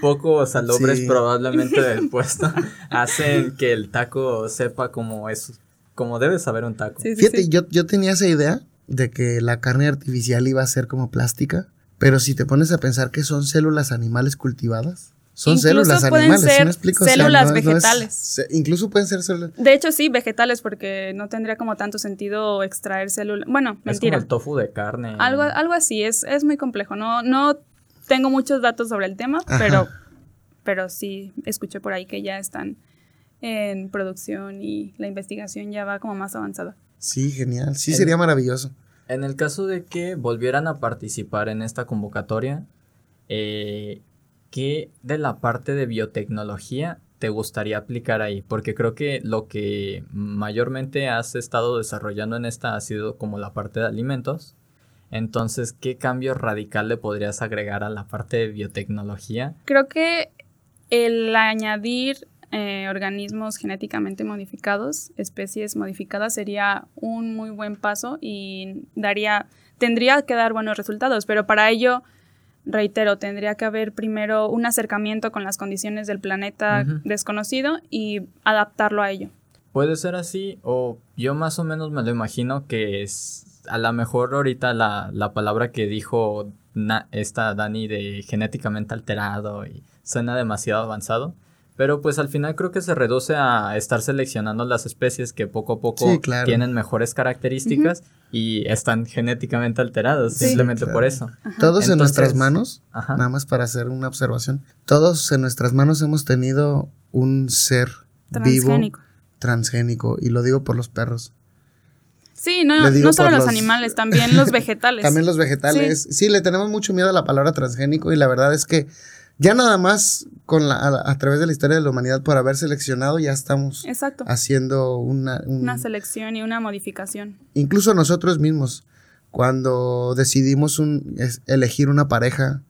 poco salubres Sí. probablemente del puesto hacen que el taco sepa como es, como debe saber un taco. Sí, sí, Fíjate, sí. Yo, yo tenía esa idea de que la carne artificial iba a ser como plástica, pero si te pones a pensar que son células animales cultivadas, son Incluso células pueden animales, ¿sí ser me explico? células no vegetales. incluso pueden ser células. De hecho, sí, vegetales, porque no tendría como tanto sentido extraer células. Bueno, Es mentira. como el tofu de carne. Algo, algo así, es, es muy complejo. No, no tengo muchos datos sobre el tema, Ajá. pero, pero sí escuché por ahí que ya están en producción y la investigación ya va como más avanzada. Sí, genial. Sí, El- sería maravilloso. En el caso de que volvieran a participar en esta convocatoria, eh, ¿qué de la parte de biotecnología te gustaría aplicar ahí? Porque creo que lo que mayormente has estado desarrollando en esta ha sido como la parte de alimentos. Entonces, ¿qué cambio radical le podrías agregar a la parte de biotecnología? Creo que el añadir eh, organismos genéticamente modificados, especies modificadas, sería un muy buen paso y daría, tendría que dar buenos resultados, pero para ello, reitero, tendría que haber primero un acercamiento con las condiciones del planeta desconocido y adaptarlo a ello. Puede ser así, o yo más o menos me lo imagino que es a lo mejor ahorita la, la palabra que dijo na- esta Dani de genéticamente alterado y suena demasiado avanzado. Pero pues al final creo que se reduce a estar seleccionando las especies que poco a poco Sí, claro. tienen mejores características y están genéticamente alteradas, Sí. simplemente Claro. por eso. Todos en nuestras manos, Ajá. nada más para hacer una observación, todos en nuestras manos hemos tenido un ser vivo Transgénico. transgénico, y lo digo por los perros. Sí, no, no solo los, los- animales, también los vegetales. También los vegetales. Sí. le tenemos mucho miedo a la palabra transgénico y la verdad es que ya nada más con la, a, a través de la historia de la humanidad por haber seleccionado ya estamos Exacto. haciendo una... un- Una selección y una modificación. incluso nosotros mismos, cuando decidimos un, es- elegir una pareja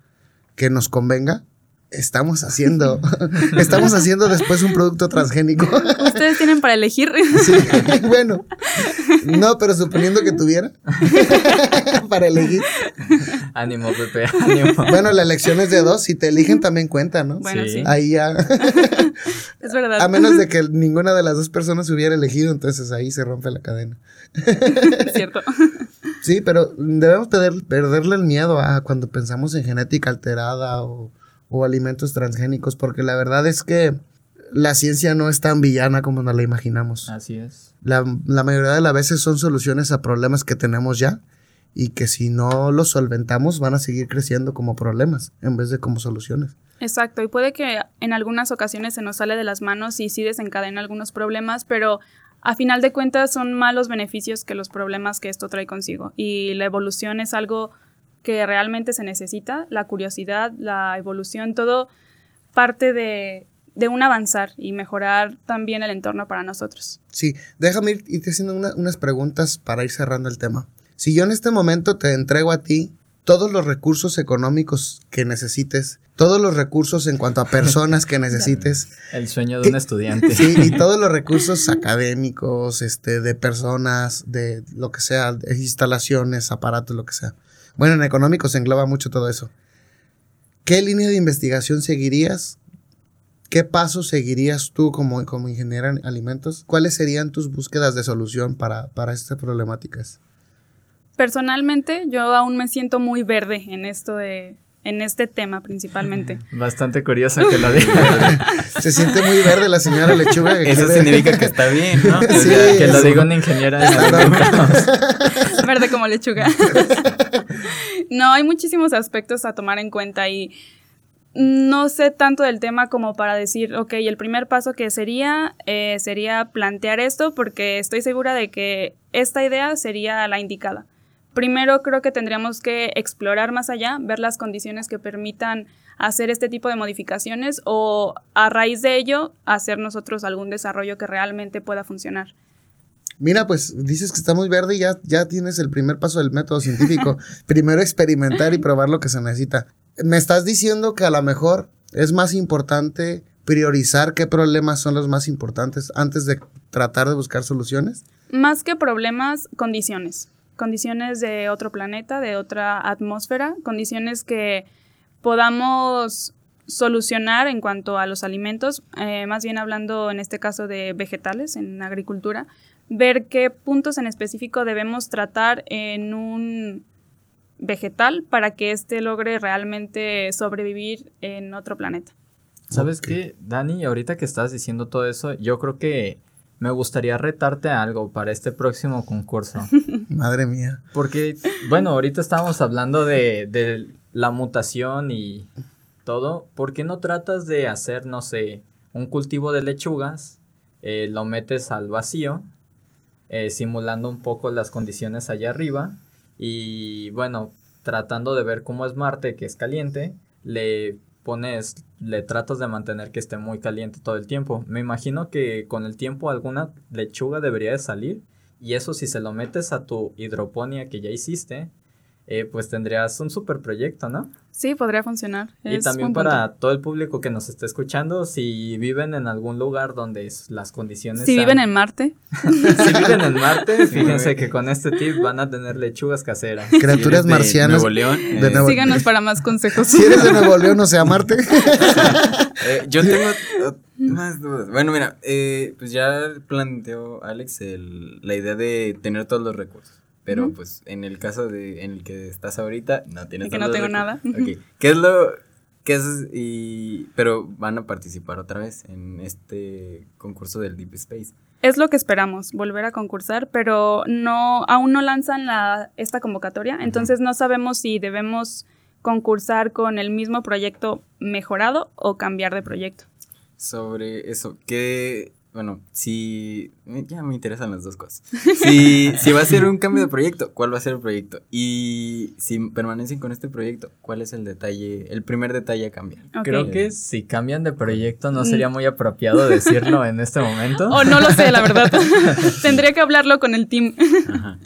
que nos convenga, estamos haciendo, estamos haciendo después un producto transgénico. Ustedes tienen para elegir. Sí, bueno, no, pero suponiendo que tuviera para elegir. Ánimo, Pepe, ánimo. Bueno, la elección es de dos, si te eligen también cuenta, ¿no? Bueno, Sí. Ahí ya, Es verdad. a menos de que ninguna de las dos personas hubiera elegido, entonces ahí se rompe la cadena. Es cierto. Sí, pero debemos perder- perderle el miedo a cuando pensamos en genética alterada o, o alimentos transgénicos, porque la verdad es que la ciencia no es tan villana como nos la imaginamos. Así es. La, la mayoría de las veces son soluciones a problemas que tenemos ya y que si no los solventamos van a seguir creciendo como problemas en vez de como soluciones. Exacto, y puede que en algunas ocasiones se nos sale de las manos y sí desencadena algunos problemas, pero a final de cuentas son más los beneficios que los problemas que esto trae consigo. Y la evolución es algo que realmente se necesita, la curiosidad, la evolución, todo parte de, de un avanzar y mejorar también el entorno para nosotros. Sí, déjame ir, irte haciendo una- unas preguntas para ir cerrando el tema. Si yo en este momento te entrego a ti todos los recursos económicos que necesites, todos los recursos en cuanto a personas que necesites, El sueño de un estudiante. sí, y todos los recursos académicos, este, de personas, de lo que sea, de instalaciones, aparatos, lo que sea. Bueno, en económico se engloba mucho todo eso. ¿Qué línea de investigación seguirías? ¿Qué pasos seguirías tú como, como ingeniera en alimentos? ¿Cuáles serían tus búsquedas de solución para, para estas problemáticas? Personalmente, yo aún me siento muy verde en esto de, en este tema principalmente. Bastante curioso que lo diga. Se siente muy verde la señora lechuga. que Eso quiere- significa que está bien, ¿no? O Sí, sea, que lo diga una ingeniera alimentos. Verde como lechuga. no, hay muchísimos aspectos a tomar en cuenta y no sé tanto del tema como para decir, ok, el primer paso que sería eh, sería plantear esto porque estoy segura de que esta idea sería la indicada. Primero creo que tendríamos que explorar más allá, ver las condiciones que permitan hacer este tipo de modificaciones o a raíz de ello hacer nosotros algún desarrollo que realmente pueda funcionar. Mira, pues dices que está muy verde y ya, ya tienes el primer paso del método científico. Primero experimentar y probar lo que se necesita. Me estás diciendo que a lo mejor es más importante priorizar qué problemas son los más importantes antes de tratar de buscar soluciones. Más que problemas, condiciones. Condiciones de otro planeta, de otra atmósfera, condiciones que podamos solucionar en cuanto a los alimentos, eh, más bien hablando en este caso de vegetales en agricultura, ver qué puntos en específico debemos tratar en un vegetal para que éste logre realmente sobrevivir en otro planeta. ¿Sabes Ok. qué, Dani? Ahorita que estás diciendo todo eso, yo creo que me gustaría retarte a algo para este próximo concurso. Madre mía. Porque, bueno, ahorita estábamos hablando de, de la mutación y todo. ¿Por qué no tratas de hacer, no sé, un cultivo de lechugas? eh, lo metes al vacío, eh, simulando un poco las condiciones allá arriba. Y bueno, tratando de ver cómo es Marte, que es caliente, le pones, le tratas de mantener que esté muy caliente todo el tiempo. Me imagino que con el tiempo alguna lechuga debería de salir. Y eso si se lo metes a tu hidroponía que ya hiciste, eh, pues tendrías un super proyecto, ¿no? Sí, podría funcionar. Y Es también punto. para todo el público que nos está escuchando, si viven en algún lugar donde las condiciones... Si viven en Marte, si viven en Marte, fíjense que con este tip van a tener lechugas caseras. Criaturas Si eres de marcianas. Nuevo León. de eh, Nuevo- síganos para más consejos. Si eres de Nuevo León, o sea, Marte. eh, yo tengo más dudas. Bueno, mira, eh, pues ya planteó Alex el- la idea de tener todos los recursos. Pero pues en el caso de en el que estás ahorita, no tienes De que no tengo nada. Ok. ¿Qué es lo qué es y pero van a participar otra vez en este concurso del Deep Space? Es lo que esperamos, volver a concursar, pero no, aún no lanzan la, esta convocatoria, entonces no sabemos si debemos concursar con el mismo proyecto mejorado o cambiar de proyecto. sobre eso, que, bueno, si, eh, ya me interesan las dos cosas. Si, si va a ser un cambio de proyecto, ¿cuál va a ser el proyecto? Y si permanecen con este proyecto, ¿cuál es el detalle, el primer detalle a cambiar? Creo que si cambian de proyecto no sería muy apropiado decirlo en este momento. O no lo sé, la verdad. Tendría que hablarlo con el team. Ajá.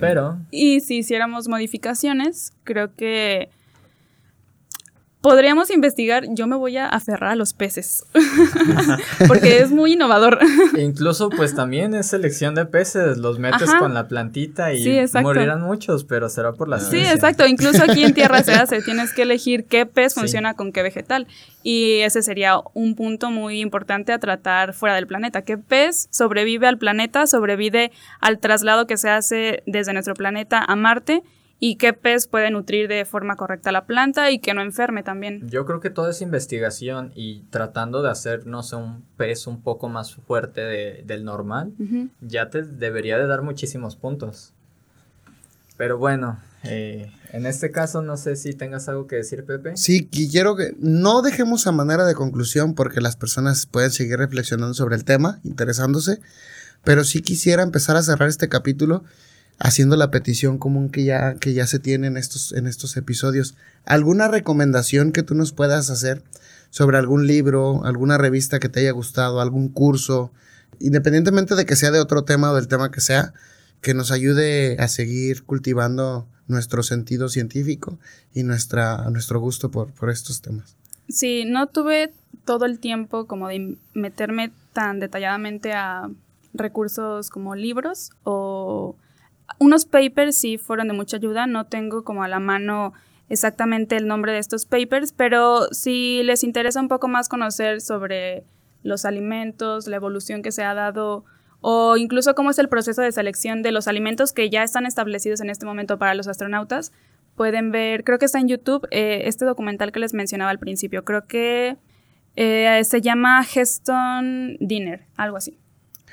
Pero Y si hiciéramos modificaciones, creo que podríamos investigar. Yo me voy a aferrar a los peces, porque es muy innovador. incluso pues también es selección de peces, los metes Ajá. con la plantita y Sí, morirán muchos, pero será por la Sí, Sí, ciencia. exacto. Incluso aquí en tierra se hace. Tienes que elegir qué pez Sí. funciona con qué vegetal. Y ese sería un punto muy importante a tratar fuera del planeta. ¿Qué pez sobrevive al planeta, sobrevive al traslado que se hace desde nuestro planeta a Marte? ¿Y qué pez puede nutrir de forma correcta la planta y que no enferme también? Yo creo que toda esa investigación y tratando de hacer, no sé, un pez un poco más fuerte de- del normal, ya te debería de dar muchísimos puntos. Pero bueno, eh, en este caso no sé si tengas algo que decir, Pepe. Sí, quiero que no dejemos a manera de conclusión porque las personas pueden seguir reflexionando sobre el tema, interesándose, pero sí quisiera empezar a cerrar este capítulo haciendo la petición común que ya, que ya se tiene en estos, en estos episodios. ¿Alguna recomendación que tú nos puedas hacer sobre algún libro, alguna revista que te haya gustado, algún curso, independientemente de que sea de otro tema o del tema que sea, que nos ayude a seguir cultivando nuestro sentido científico y nuestra, nuestro gusto por, por estos temas. Sí, no tuve todo el tiempo como de meterme tan detalladamente a recursos como libros o unos papers sí fueron de mucha ayuda. No tengo como a la mano exactamente el nombre de estos papers, pero si les interesa un poco más conocer sobre los alimentos, la evolución que se ha dado o incluso cómo es el proceso de selección de los alimentos que ya están establecidos en este momento para los astronautas, pueden ver, creo que está en YouTube, eh, este documental que les mencionaba al principio. Creo que eh, se llama Heston Dinner, algo así.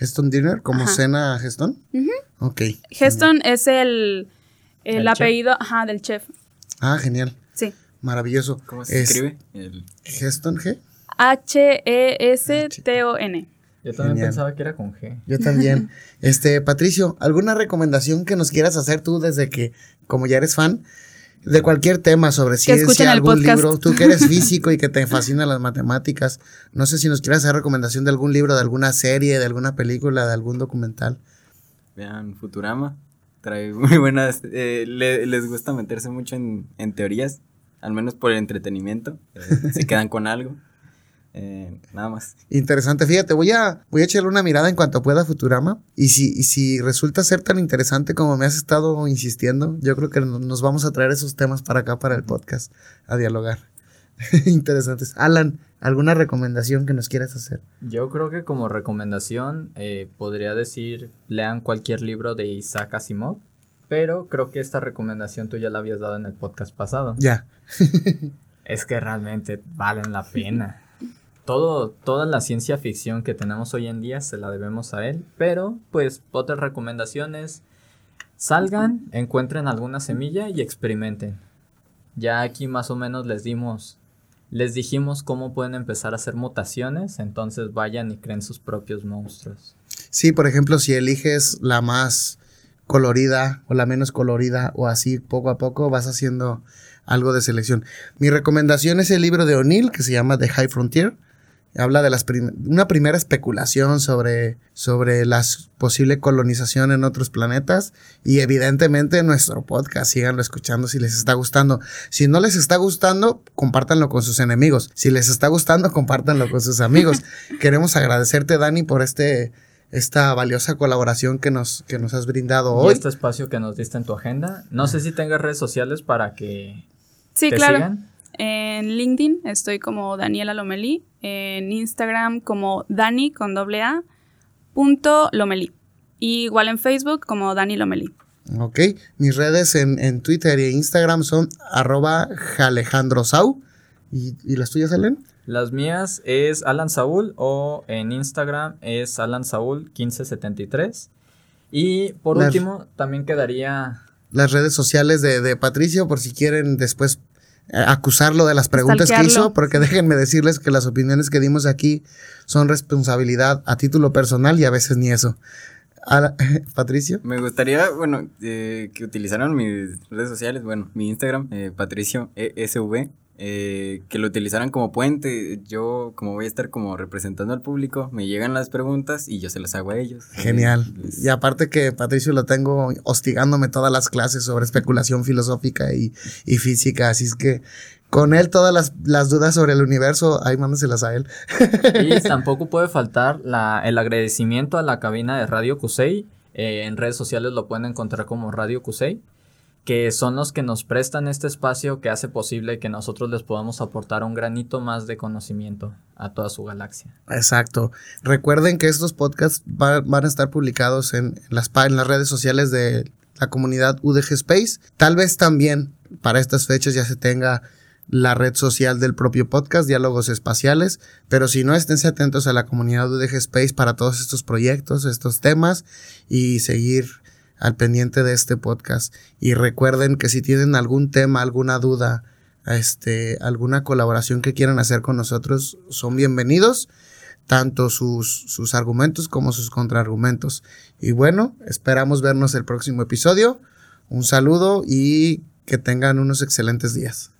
Heston Dinner, como Ajá. cena Heston. Ujú. Ok. Heston es el, el, ¿El chef? apellido ajá, del chef. Ah, genial. Sí. Maravilloso. ¿Cómo se Es escribe? El- Heston G. E H-E-S-T-O-N. Yo también Genial. pensaba que era con G. Yo también. este, Patricio, ¿alguna recomendación que nos quieras hacer tú desde que, como ya eres fan, de cualquier tema sobre ciencia, algún podcast. libro, tú que eres físico y que te fascinan las matemáticas, no sé si nos quieras hacer recomendación de algún libro, de alguna serie, de alguna película, de algún documental. Vean Futurama. Trae muy buenas. eh, le- les gusta meterse mucho en, en teorías. Al menos por el entretenimiento. eh, se quedan con algo. Eh, nada más. Interesante, fíjate, voy a, voy a echarle una mirada en cuanto pueda a Futurama. Y si, y si resulta ser tan interesante como me has estado insistiendo, yo creo que no- nos vamos a traer esos temas para acá, para el podcast, a dialogar. Interesantes. Alan, ¿alguna recomendación que nos quieras hacer? Yo creo que como recomendación eh, podría decir lean cualquier libro de Isaac Asimov, pero creo que esta recomendación tú ya la habías dado en el podcast pasado. Ya. Es que realmente valen la pena. Todo, toda la ciencia ficción que tenemos hoy en día se la debemos a él, pero pues otras recomendaciones, salgan, encuentren alguna semilla y experimenten. Ya aquí más o menos les dimos, les dijimos cómo pueden empezar a hacer mutaciones, entonces vayan y creen sus propios monstruos. Sí, por ejemplo, si eliges la más colorida o la menos colorida o así poco a poco vas haciendo algo de selección. Mi recomendación es el libro de O'Neill que se llama The High Frontier, habla de las una primera especulación sobre, sobre la posible colonización en otros planetas y evidentemente nuestro podcast, síganlo escuchando si les está gustando. Si no les está gustando, compártanlo con sus enemigos. Si les está gustando, compártanlo con sus amigos. Queremos agradecerte, Dani, por este esta valiosa colaboración que nos, que nos has brindado hoy. Y este espacio que nos diste en tu agenda. No sé si tengas redes sociales para que sí, claro. En LinkedIn estoy como Daniela Lomelí, en Instagram como Dani con doble A, punto Lomelí. igual en Facebook como Dani Lomelí. Ok, mis redes en, Twitter e Instagram son arroba jalejandrosau. ¿Y, ¿Y las tuyas, salen Las mías es Alan Saúl o en Instagram es Alan Saúl 1573. Y por último, también quedaría... Las redes sociales de, de Patricio, por si quieren después acusarlo de las preguntas que hizo, porque déjenme decirles que las opiniones que dimos aquí son responsabilidad a título personal y a veces ni eso. Patricio. Me gustaría, bueno, eh, que utilizaran mis redes sociales, bueno, mi Instagram, eh, Patricio ESV, eh, que lo utilizaran como puente. Yo, como voy a estar como representando al público, me llegan las preguntas y yo se las hago a ellos. Genial. Y aparte que Patricio lo tengo hostigándome todas las clases sobre especulación filosófica y, física, así es que con él todas las, dudas sobre el universo, ahí mándaselas a él. Y tampoco puede faltar la, el agradecimiento a la cabina de Radio Cusey. Eh, en redes sociales lo pueden encontrar como Radio Cusey que son los que nos prestan este espacio que hace posible que nosotros les podamos aportar un granito más de conocimiento a toda su galaxia. Exacto. Recuerden que estos podcasts van a estar publicados en las, en las redes sociales de la comunidad UDG Space. Tal vez también para estas fechas ya se tenga la red social del propio podcast, Diálogos Espaciales, pero si no, esténse atentos a la comunidad UDG Space para todos estos proyectos, estos temas y seguir al pendiente de este podcast. Y recuerden que si tienen algún tema, alguna duda, este, alguna colaboración que quieran hacer con nosotros, son bienvenidos, tanto sus, sus argumentos como sus contraargumentos. Y bueno, esperamos vernos el próximo episodio. Un saludo y que tengan unos excelentes días.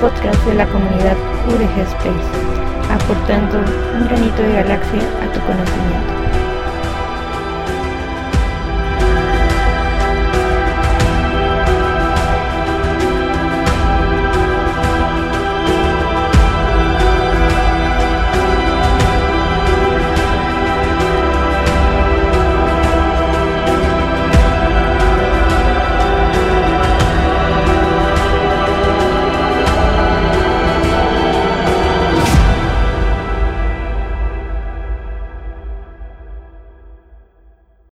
Podcast de la comunidad UDG Space, aportando un granito de galaxia a tu conocimiento.